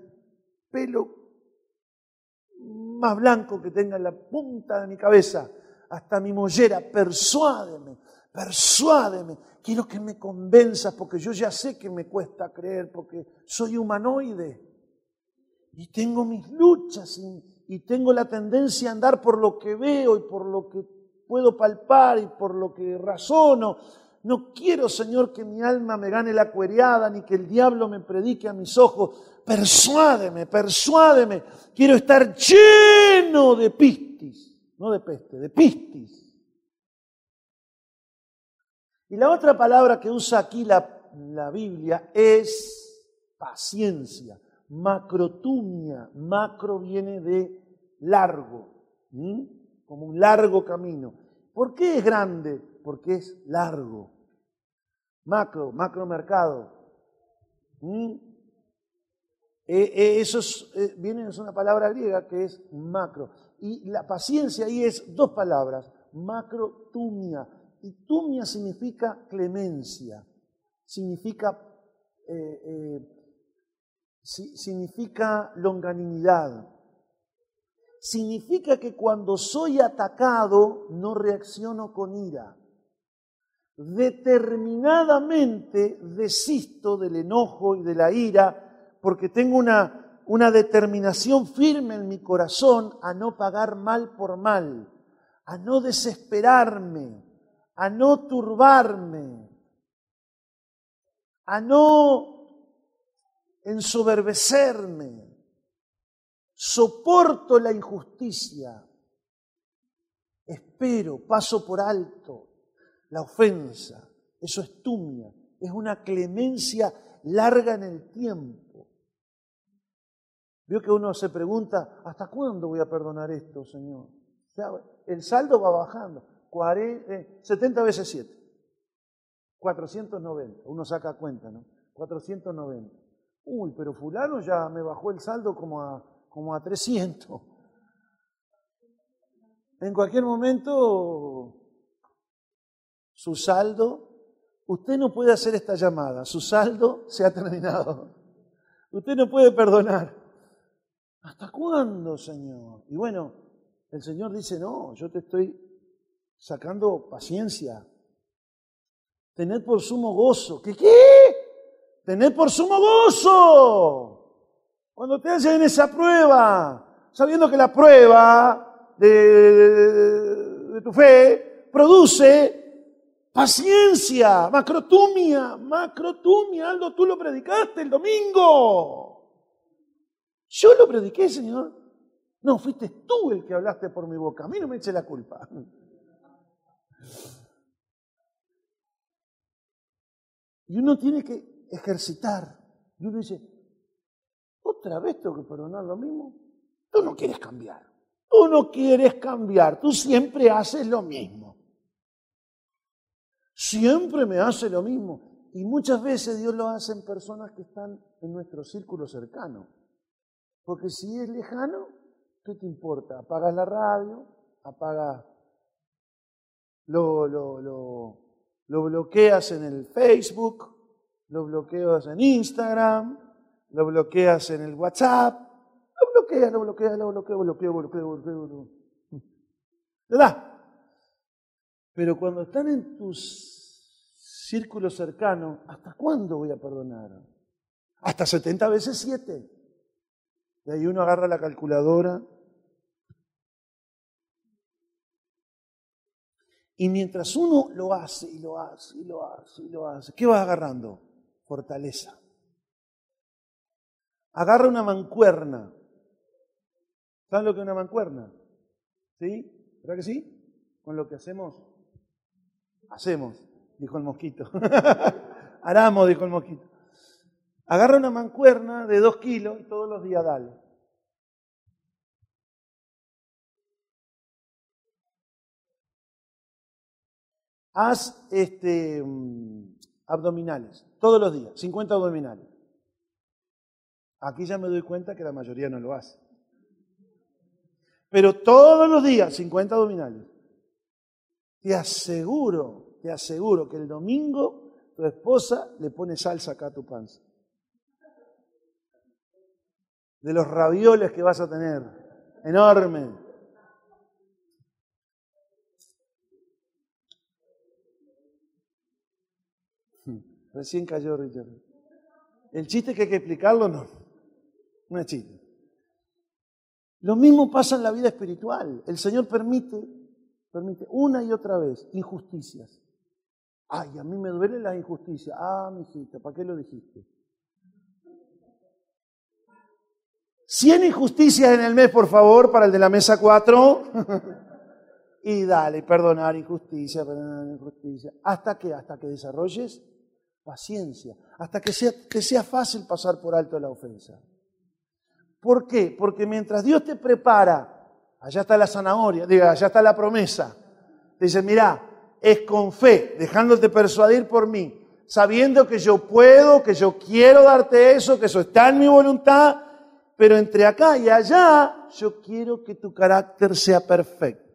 Speaker 1: pelo más blanco que tenga en la punta de mi cabeza, hasta mi mollera, persuádeme, persuádeme, quiero que me convenzas porque yo ya sé que me cuesta creer, porque soy humanoide y tengo mis luchas y, tengo la tendencia a andar por lo que veo y por lo que puedo palpar y por lo que razono. No quiero, Señor, que mi alma me gane la cuereada, ni que el diablo me predique a mis ojos. Persuádeme, persuádeme. Quiero estar lleno de pistis, no de peste, de pistis. Y la otra palabra que usa aquí la Biblia es paciencia, macrotumia. Macro viene de largo, como un largo camino. ¿Por qué es grande? porque es largo. Macro, macro mercado. ¿Mm? Eh, eh, eso es, eh, viene es una palabra griega que es macro. Y la paciencia ahí es dos palabras, macro, tumia. Y tumia significa clemencia, significa, significa longanimidad. Significa que cuando soy atacado no reacciono con ira. Determinadamente desisto del enojo y de la ira porque tengo una, una determinación firme en mi corazón a no pagar mal por mal, a no desesperarme, a no turbarme, a no ensoberbecerme. Soporto la injusticia, espero, paso por alto la ofensa. Eso es tumia, es una clemencia larga en el tiempo. Vio que uno se pregunta, ¿hasta cuándo voy a perdonar esto, Señor? el saldo va bajando. 70 eh, veces 7. 490. Uno saca cuenta, ¿no? 490. Uy, pero fulano ya me bajó el saldo como a, como a 300. En cualquier momento, su saldo, usted no puede hacer esta llamada, su saldo se ha terminado. Usted no puede perdonar. ¿Hasta cuándo, Señor? Y bueno, el Señor dice, no, yo te estoy sacando paciencia. Tened por sumo gozo. ¿Qué qué? Tened por sumo gozo. Cuando te hacen esa prueba, sabiendo que la prueba de, de tu fe produce paciencia, macrotumia, macrotumia. Aldo, tú lo predicaste el domingo. Yo lo prediqué, Señor. No, fuiste tú el que hablaste por mi boca. A mí no me eche la culpa. Y uno tiene que ejercitar. Y uno dice, ¿otra vez tengo que perdonar lo mismo? Tú no quieres cambiar. Tú no quieres cambiar. Tú siempre haces lo mismo. Siempre me hace lo mismo. Y muchas veces Dios lo hace en personas que están en nuestro círculo cercano. Porque si es lejano, ¿qué te importa? Apagas la radio, apagas, lo, lo, lo, lo bloqueas en el Facebook, lo bloqueas en Instagram, lo bloqueas en el WhatsApp, lo bloqueas, lo bloqueas, lo bloqueas, bloqueo, bloqueo, bloqueo, bloqueo. ¿Verdad? Pero cuando están en tus círculos cercanos, ¿hasta cuándo voy a perdonar? Hasta 70 veces 7. Y ahí uno agarra la calculadora. Y mientras uno lo hace y lo hace y lo hace y lo hace, ¿qué vas agarrando? Fortaleza. Agarra una mancuerna. ¿Sabes lo que es una mancuerna? ¿Sí? ¿Verdad que sí? Con lo que hacemos, hacemos, dijo el mosquito. Haramos, dijo el mosquito. Agarra una mancuerna de dos kilos y todos los días dale. Haz este, mm, abdominales, todos los días, 50 abdominales. Aquí ya me doy cuenta que la mayoría no lo hace. Pero todos los días, 50 abdominales. Te aseguro, te aseguro que el domingo tu esposa le pone salsa acá a tu panza de los ravioles que vas a tener. Enorme. Recién cayó Richard. El chiste que hay que explicarlo, no. No es chiste. Lo mismo pasa en la vida espiritual. El Señor permite, permite una y otra vez injusticias. Ay, a mí me duele la injusticia. Ah, mi hijita, ¿para qué lo dijiste? 100 injusticias en el mes, por favor, para el de la mesa 4. y dale, perdonar injusticia, perdonar injusticia. ¿Hasta que Hasta que desarrolles paciencia. Hasta que sea, que sea fácil pasar por alto la ofensa. ¿Por qué? Porque mientras Dios te prepara, allá está la zanahoria, diga, allá está la promesa. Te dice, mira, es con fe, dejándote persuadir por mí, sabiendo que yo puedo, que yo quiero darte eso, que eso está en mi voluntad, pero entre acá y allá yo quiero que tu carácter sea perfecto.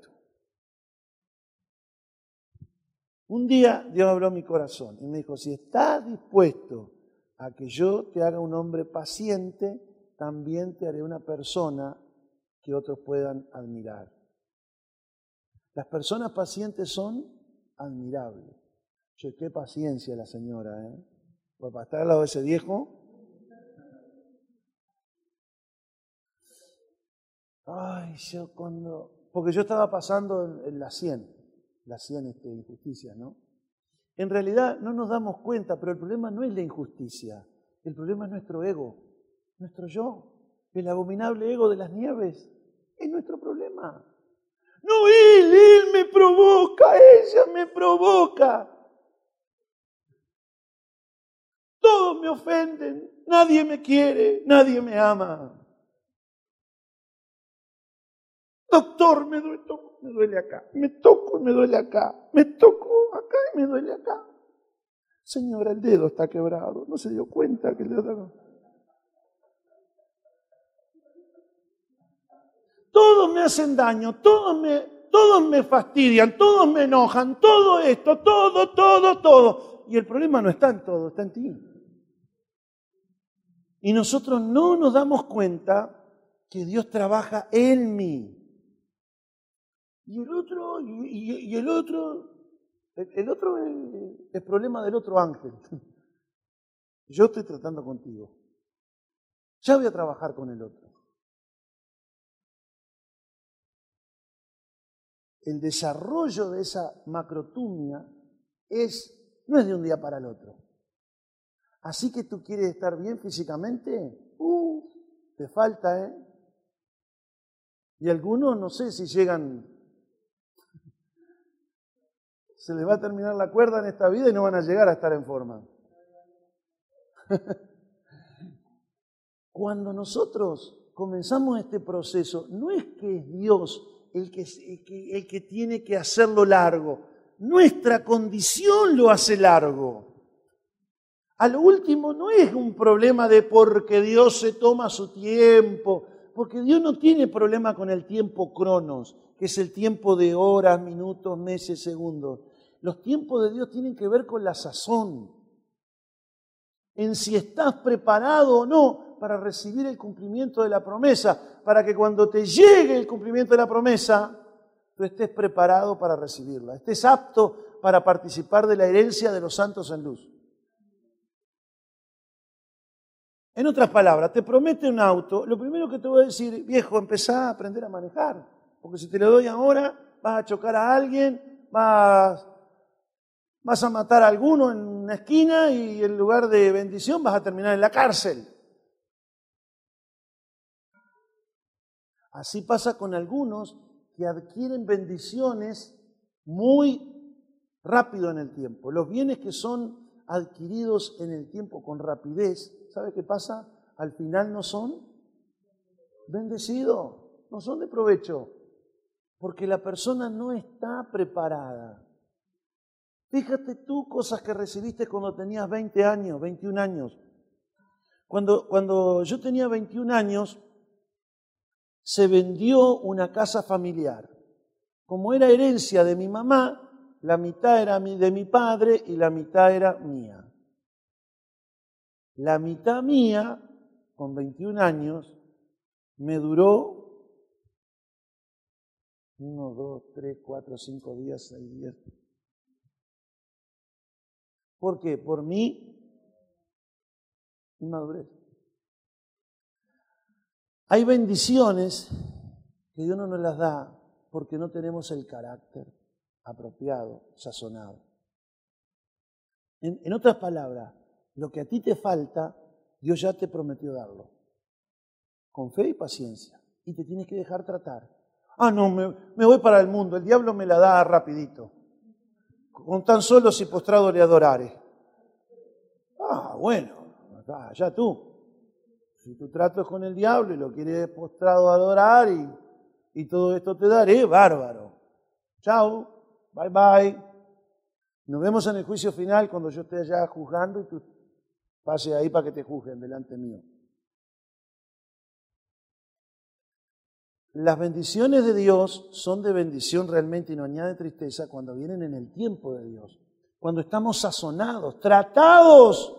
Speaker 1: Un día Dios habló a mi corazón y me dijo, si estás dispuesto a que yo te haga un hombre paciente, también te haré una persona que otros puedan admirar. Las personas pacientes son admirables. Che, qué paciencia la señora, ¿eh? Pues para estar al lado de ese viejo. Ay, yo cuando. Porque yo estaba pasando en, la 100, la 100 este, injusticia, ¿no? En realidad no nos damos cuenta, pero el problema no es la injusticia, el problema es nuestro ego, nuestro yo, el abominable ego de las nieves, es nuestro problema. No, él, él me provoca, ella me provoca. Todos me ofenden, nadie me quiere, nadie me ama. Doctor, me duele, me duele acá, me toco y me duele acá, me toco acá y me duele acá. Señora, el dedo está quebrado, no se dio cuenta que el dedo está Todos me hacen daño, todos me, todos me fastidian, todos me enojan, todo esto, todo, todo, todo. Y el problema no está en todo, está en ti. Y nosotros no nos damos cuenta que Dios trabaja en mí. Y el otro, y, el otro, el, otro es problema del otro ángel. Yo estoy tratando contigo. Ya voy a trabajar con el otro. El desarrollo de esa macrotumia es, no es de un día para el otro. Así que tú quieres estar bien físicamente, uh, te falta, ¿eh? Y algunos, no sé si llegan, se les va a terminar la cuerda en esta vida y no van a llegar a estar en forma. Cuando nosotros comenzamos este proceso, no es que Dios el que, el que tiene que hacerlo largo, nuestra condición lo hace largo. A lo último no es un problema de porque Dios se toma su tiempo, porque Dios no tiene problema con el tiempo cronos, que es el tiempo de horas, minutos, meses, segundos. Los tiempos de Dios tienen que ver con la sazón, en si estás preparado o no para recibir el cumplimiento de la promesa, para que cuando te llegue el cumplimiento de la promesa, tú estés preparado para recibirla, estés apto para participar de la herencia de los santos en luz. En otras palabras, te promete un auto, lo primero que te voy a decir, viejo, empezá a aprender a manejar, porque si te lo doy ahora, vas a chocar a alguien, vas, vas a matar a alguno en una esquina y en lugar de bendición vas a terminar en la cárcel. Así pasa con algunos que adquieren bendiciones muy rápido en el tiempo. Los bienes que son adquiridos en el tiempo con rapidez, ¿sabe qué pasa? Al final no son bendecidos, no son de provecho, porque la persona no está preparada. Fíjate tú cosas que recibiste cuando tenías 20 años, 21 años. Cuando, cuando yo tenía 21 años, se vendió una casa familiar. Como era herencia de mi mamá, la mitad era de mi padre y la mitad era mía. La mitad mía, con 21 años, me duró uno, dos, tres, cuatro, cinco días, seis días. ¿Por qué? Por mi inmadurez. Hay bendiciones que Dios no nos las da porque no tenemos el carácter apropiado, sazonado. En, en, otras palabras, lo que a ti te falta, Dios ya te prometió darlo. Con fe y paciencia. Y te tienes que dejar tratar. Ah, no, me, me voy para el mundo. El diablo me la da rapidito. Con tan solo si postrado le adorare. Ah, bueno, ya tú. Si tu trato es con el diablo y lo quieres postrado adorar y, y todo esto te daré, bárbaro. Chao, bye bye. Nos vemos en el juicio final cuando yo esté allá juzgando y tú pases ahí para que te juzguen delante mío. Las bendiciones de Dios son de bendición realmente y no añade tristeza cuando vienen en el tiempo de Dios, cuando estamos sazonados, tratados,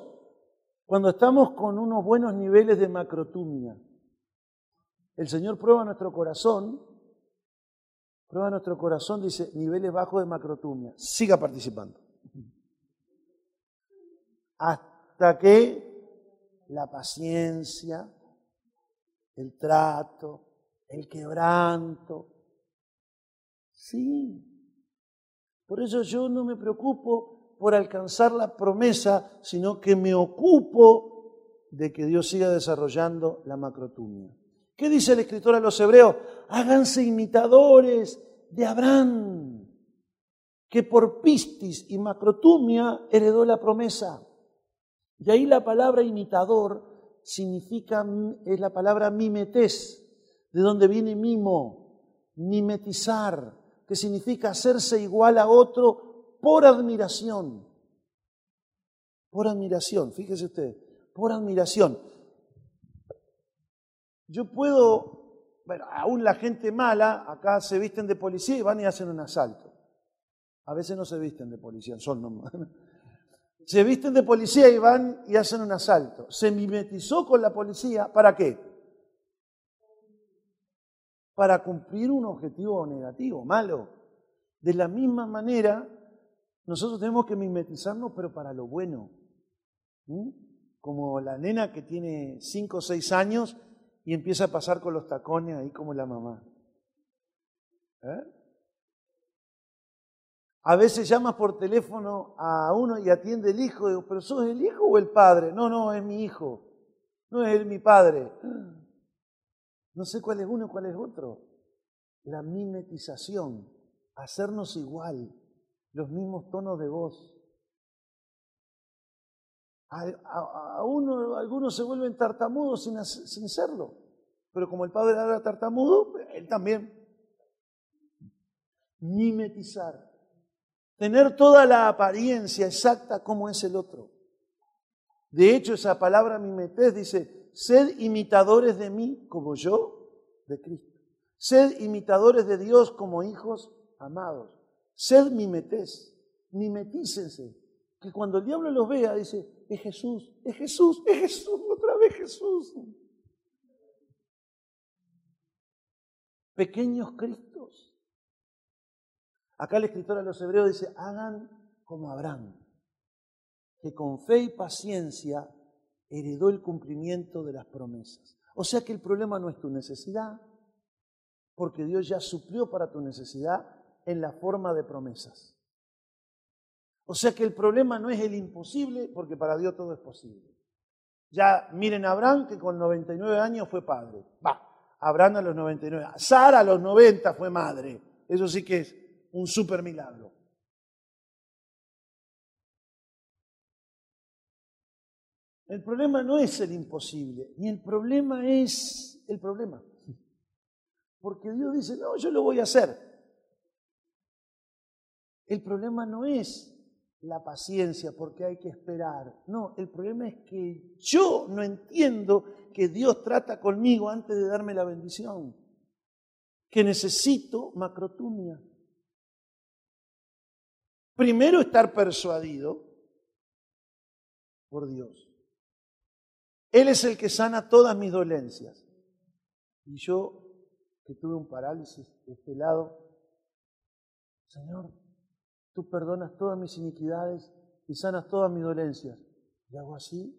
Speaker 1: cuando estamos con unos buenos niveles de macrotumia. El Señor prueba nuestro corazón, prueba nuestro corazón, dice, niveles bajos de macrotumia. Siga participando. Hasta que la paciencia, el trato, el quebranto. Sí. Por eso yo no me preocupo por alcanzar la promesa, sino que me ocupo de que Dios siga desarrollando la macrotumia. ¿Qué dice el escritor a los hebreos? Háganse imitadores de Abraham, que por pistis y macrotumia heredó la promesa. Y ahí la palabra imitador significa, es la palabra mimetés, de donde viene mimo, mimetizar, que significa hacerse igual a otro por admiración. Por admiración, fíjese usted, por admiración. Yo puedo, bueno, aún la gente mala, acá se visten de policía y van y hacen un asalto. A veces no se visten de policía, son nomás. Se visten de policía y van y hacen un asalto. Se mimetizó con la policía, ¿para qué? Para cumplir un objetivo negativo, malo. De la misma manera, nosotros tenemos que mimetizarnos, pero para lo bueno. Como la nena que tiene 5 o 6 años y empieza a pasar con los tacones ahí como la mamá. ¿Eh? A veces llamas por teléfono a uno y atiende el hijo, digo, pero ¿sos el hijo o el padre? No, no, es mi hijo. No es él mi padre. No sé cuál es uno y cuál es otro. La mimetización, hacernos igual, los mismos tonos de voz. A, uno, algunos se vuelven tartamudos sin, sin serlo, pero como el padre era tartamudo, él también. Mimetizar, tener toda la apariencia exacta como es el otro. De hecho, esa palabra mimetés dice, sed imitadores de mí como yo de Cristo. Sed imitadores de Dios como hijos amados. Sed mimetés, mimetícense. Que cuando el diablo los vea, dice, es Jesús, es Jesús, es Jesús, otra vez Jesús. Pequeños Cristos. Acá el escritor a los hebreos dice, hagan como Abraham, que con fe y paciencia heredó el cumplimiento de las promesas. O sea que el problema no es tu necesidad, porque Dios ya suplió para tu necesidad en la forma de promesas. O sea que el problema no es el imposible, porque para Dios todo es posible. Ya miren a Abraham, que con 99 años fue padre. Va, Abraham a los 99. Sara a los 90 fue madre. Eso sí que es un super milagro. El problema no es el imposible, ni el problema es el problema. Porque Dios dice, no, yo lo voy a hacer. El problema no es la paciencia porque hay que esperar. No, el problema es que yo no entiendo que Dios trata conmigo antes de darme la bendición. Que necesito macrotumia. Primero estar persuadido por Dios. Él es el que sana todas mis dolencias. Y yo, que tuve un parálisis de este lado, Señor, tú perdonas todas mis iniquidades y sanas todas mis dolencias. ¿Y hago así?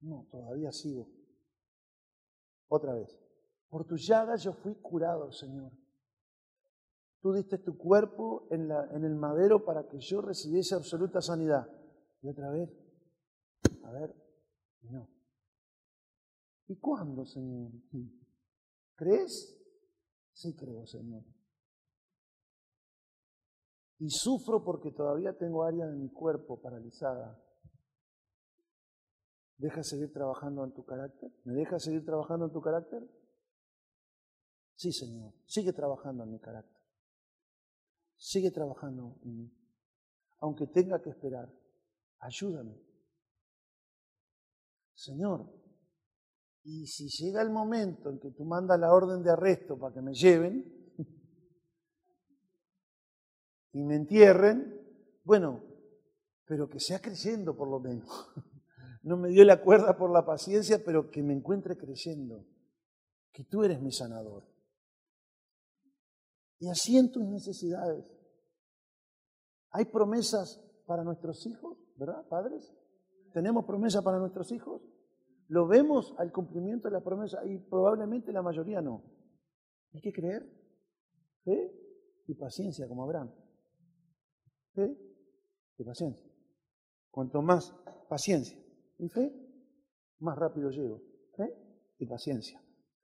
Speaker 1: No, todavía sigo. Otra vez. Por tus llagas yo fui curado, Señor. Tú diste tu cuerpo en, en el madero para que yo recibiese absoluta sanidad. Y otra vez, a ver, no. ¿Y cuándo, Señor? ¿Crees? Sí creo, Señor. Y sufro porque todavía tengo áreas de mi cuerpo paralizada. ¿Deja seguir trabajando en tu carácter? ¿Me deja seguir trabajando en tu carácter? Sí, Señor. Sigue trabajando en mi carácter. sigue trabajando en mí. Aunque tenga que esperar, ayúdame. Señor, y si llega el momento en que tú mandas la orden de arresto para que me lleven y me entierren, bueno, pero que sea creyendo por lo menos. No me dio la cuerda por la paciencia, pero que me encuentre creyendo que tú eres mi sanador. Y así en tus necesidades. ¿Hay promesas para nuestros hijos, verdad, padres? ¿Tenemos promesas para nuestros hijos? ¿Lo vemos al cumplimiento de la promesa? Y probablemente la mayoría no. Hay que creer, fe y paciencia, como Abraham. Fe y paciencia. Cuanto más paciencia y fe, más rápido llego. Fe y paciencia.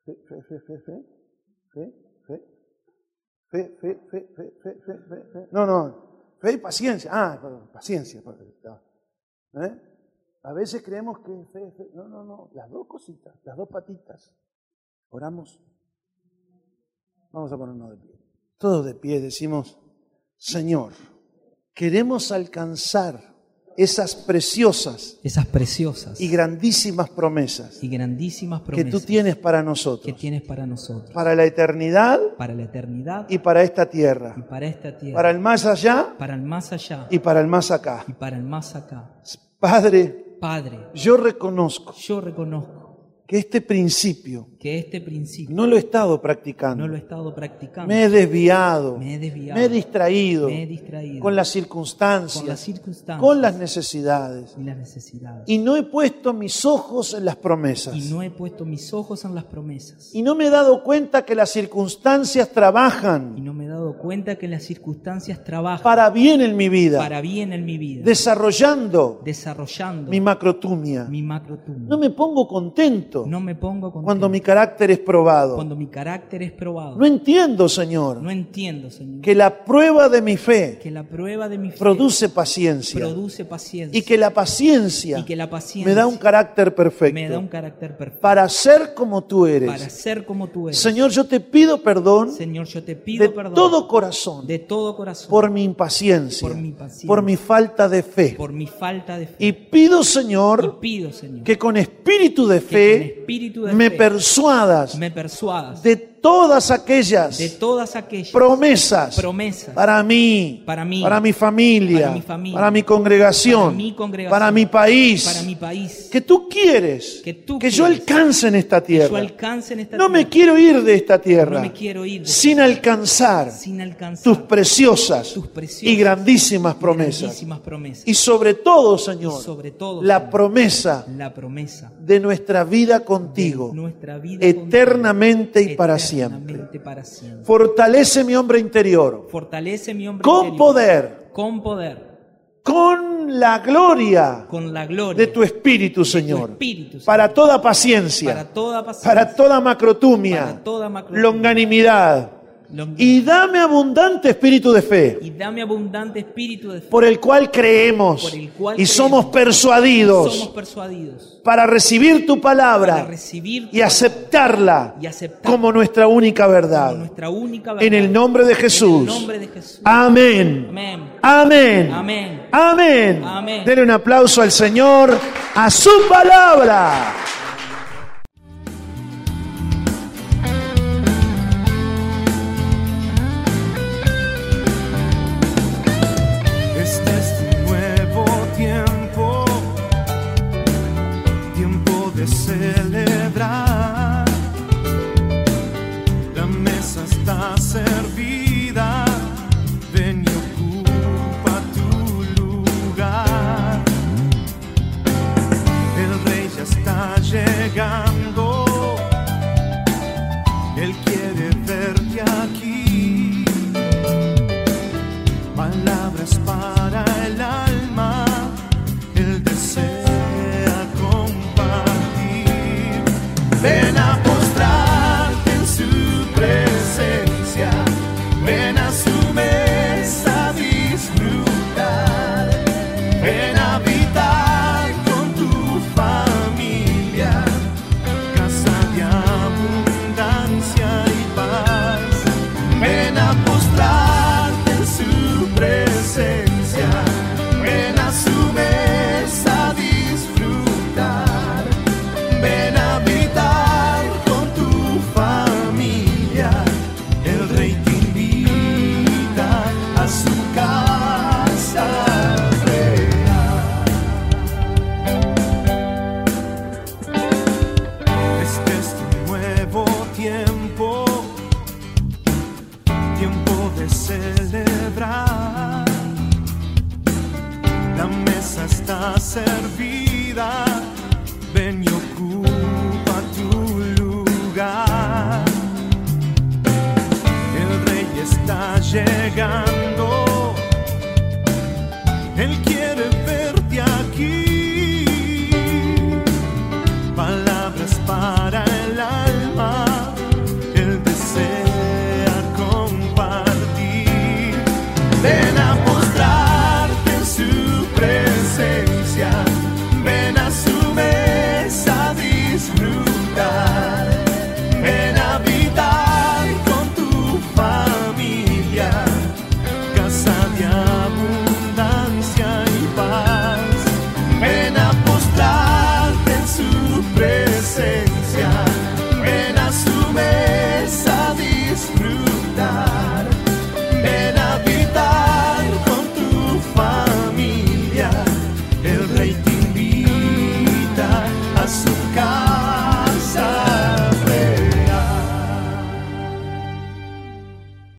Speaker 1: Fe, fe, fe, fe, fe, fe, fe. Fe, fe, fe, fe, fe, fe, fe. No, no. Fe y paciencia. Ah, paciencia. ¿Eh? A veces creemos que fe, fe. No, no, no, las dos cositas, las dos patitas. Oramos. Vamos a ponernos de pie. Todos de pie decimos, Señor, queremos alcanzar esas preciosas,
Speaker 2: esas preciosas
Speaker 1: y grandísimas promesas,
Speaker 2: y grandísimas promesas
Speaker 1: que tú tienes para nosotros,
Speaker 2: que tienes para nosotros,
Speaker 1: para la eternidad,
Speaker 2: para la eternidad
Speaker 1: y para esta tierra,
Speaker 2: y para esta tierra,
Speaker 1: para el más allá,
Speaker 2: para el más allá
Speaker 1: y para el más acá.
Speaker 2: Y para el más acá.
Speaker 1: Padre,
Speaker 2: Padre,
Speaker 1: yo reconozco,
Speaker 2: yo reconozco
Speaker 1: que este principio
Speaker 2: que este principio
Speaker 1: no lo he estado practicando.
Speaker 2: No lo he estado practicando.
Speaker 1: Me he desviado.
Speaker 2: Me he desviado.
Speaker 1: Me he distraído.
Speaker 2: Me he distraído.
Speaker 1: Con las circunstancias.
Speaker 2: Con las circunstancias.
Speaker 1: Con las necesidades.
Speaker 2: Y las necesidades.
Speaker 1: Y no he puesto mis ojos en las promesas.
Speaker 2: Y no he puesto mis ojos en las promesas.
Speaker 1: Y no me he dado cuenta que las circunstancias trabajan.
Speaker 2: Y no me he dado cuenta que las circunstancias trabajan.
Speaker 1: Para bien en mi vida.
Speaker 2: Para bien en mi vida.
Speaker 1: Desarrollando.
Speaker 2: Desarrollando.
Speaker 1: Mi macrotumia.
Speaker 2: Mi macrotumia.
Speaker 1: No me pongo contento.
Speaker 2: No me pongo contento.
Speaker 1: Cuando mi carácter es probado.
Speaker 2: Cuando mi carácter es probado.
Speaker 1: No entiendo, Señor.
Speaker 2: No entiendo, Señor.
Speaker 1: Que la prueba de mi fe.
Speaker 2: Que la prueba de mi fe
Speaker 1: produce paciencia.
Speaker 2: Produce paciencia.
Speaker 1: Y que la paciencia.
Speaker 2: Y que la paciencia
Speaker 1: me da un carácter perfecto.
Speaker 2: Me da un carácter perfecto.
Speaker 1: Para ser como tú eres.
Speaker 2: Para ser como tú eres.
Speaker 1: Señor, yo te pido perdón.
Speaker 2: Señor, yo te pido
Speaker 1: de
Speaker 2: perdón.
Speaker 1: todo corazón.
Speaker 2: De todo corazón.
Speaker 1: Por mi impaciencia.
Speaker 2: Por mi paciencia.
Speaker 1: Por mi falta de fe.
Speaker 2: Por mi falta de fe.
Speaker 1: Y pido, Señor.
Speaker 2: Y pido, Señor.
Speaker 1: Que con espíritu de fe.
Speaker 2: Espíritu de
Speaker 1: me
Speaker 2: fe
Speaker 1: persuadas.
Speaker 2: Me persuadas.
Speaker 1: De todas aquellas,
Speaker 2: de todas aquellas
Speaker 1: promesas,
Speaker 2: promesas
Speaker 1: para mí,
Speaker 2: para mí,
Speaker 1: para mi familia,
Speaker 2: para mi, familia,
Speaker 1: para mi congregación,
Speaker 2: para mi, congregación,
Speaker 1: para mi país,
Speaker 2: para mi país
Speaker 1: que tú quieres
Speaker 2: que, tú
Speaker 1: que
Speaker 2: quieres,
Speaker 1: yo alcance en esta tierra.
Speaker 2: Yo alcance en esta
Speaker 1: no
Speaker 2: tierra.
Speaker 1: me quiero ir de esta tierra
Speaker 2: no me quiero ir de
Speaker 1: sin, alcanzar
Speaker 2: sin alcanzar
Speaker 1: tus preciosas,
Speaker 2: tus preciosas
Speaker 1: y grandísimas promesas.
Speaker 2: grandísimas promesas.
Speaker 1: Y sobre todo, Señor,
Speaker 2: sobre todo,
Speaker 1: la,
Speaker 2: Señor,
Speaker 1: promesa
Speaker 2: la promesa
Speaker 1: de nuestra vida contigo,
Speaker 2: nuestra vida
Speaker 1: eternamente
Speaker 2: contigo,
Speaker 1: y para
Speaker 2: eternamente
Speaker 1: siempre.
Speaker 2: para siempre.
Speaker 1: Fortalece mi hombre interior.
Speaker 2: Fortalece mi hombre
Speaker 1: con
Speaker 2: interior,
Speaker 1: poder.
Speaker 2: Con poder.
Speaker 1: Con la gloria.
Speaker 2: Con la gloria.
Speaker 1: De tu espíritu, Señor.
Speaker 2: Tu espíritu, Señor.
Speaker 1: Para toda paciencia.
Speaker 2: Para toda paciencia.
Speaker 1: Para toda macrotumia.
Speaker 2: Para toda macrotumia
Speaker 1: longanimidad. Y dame abundante espíritu de fe.
Speaker 2: Y dame abundante espíritu de fe.
Speaker 1: Por el cual creemos.
Speaker 2: Por el cual
Speaker 1: y
Speaker 2: creemos,
Speaker 1: somos persuadidos.
Speaker 2: Somos persuadidos.
Speaker 1: Para recibir tu palabra.
Speaker 2: Para recibir tu
Speaker 1: y, aceptarla
Speaker 2: y aceptarla
Speaker 1: como nuestra única verdad.
Speaker 2: Como nuestra única verdad.
Speaker 1: En el nombre de Jesús.
Speaker 2: En el nombre de Jesús.
Speaker 1: Amén.
Speaker 2: Amén.
Speaker 1: Amén.
Speaker 2: Amén.
Speaker 1: Amén.
Speaker 2: Amén.
Speaker 1: Denle un aplauso al Señor, a su palabra.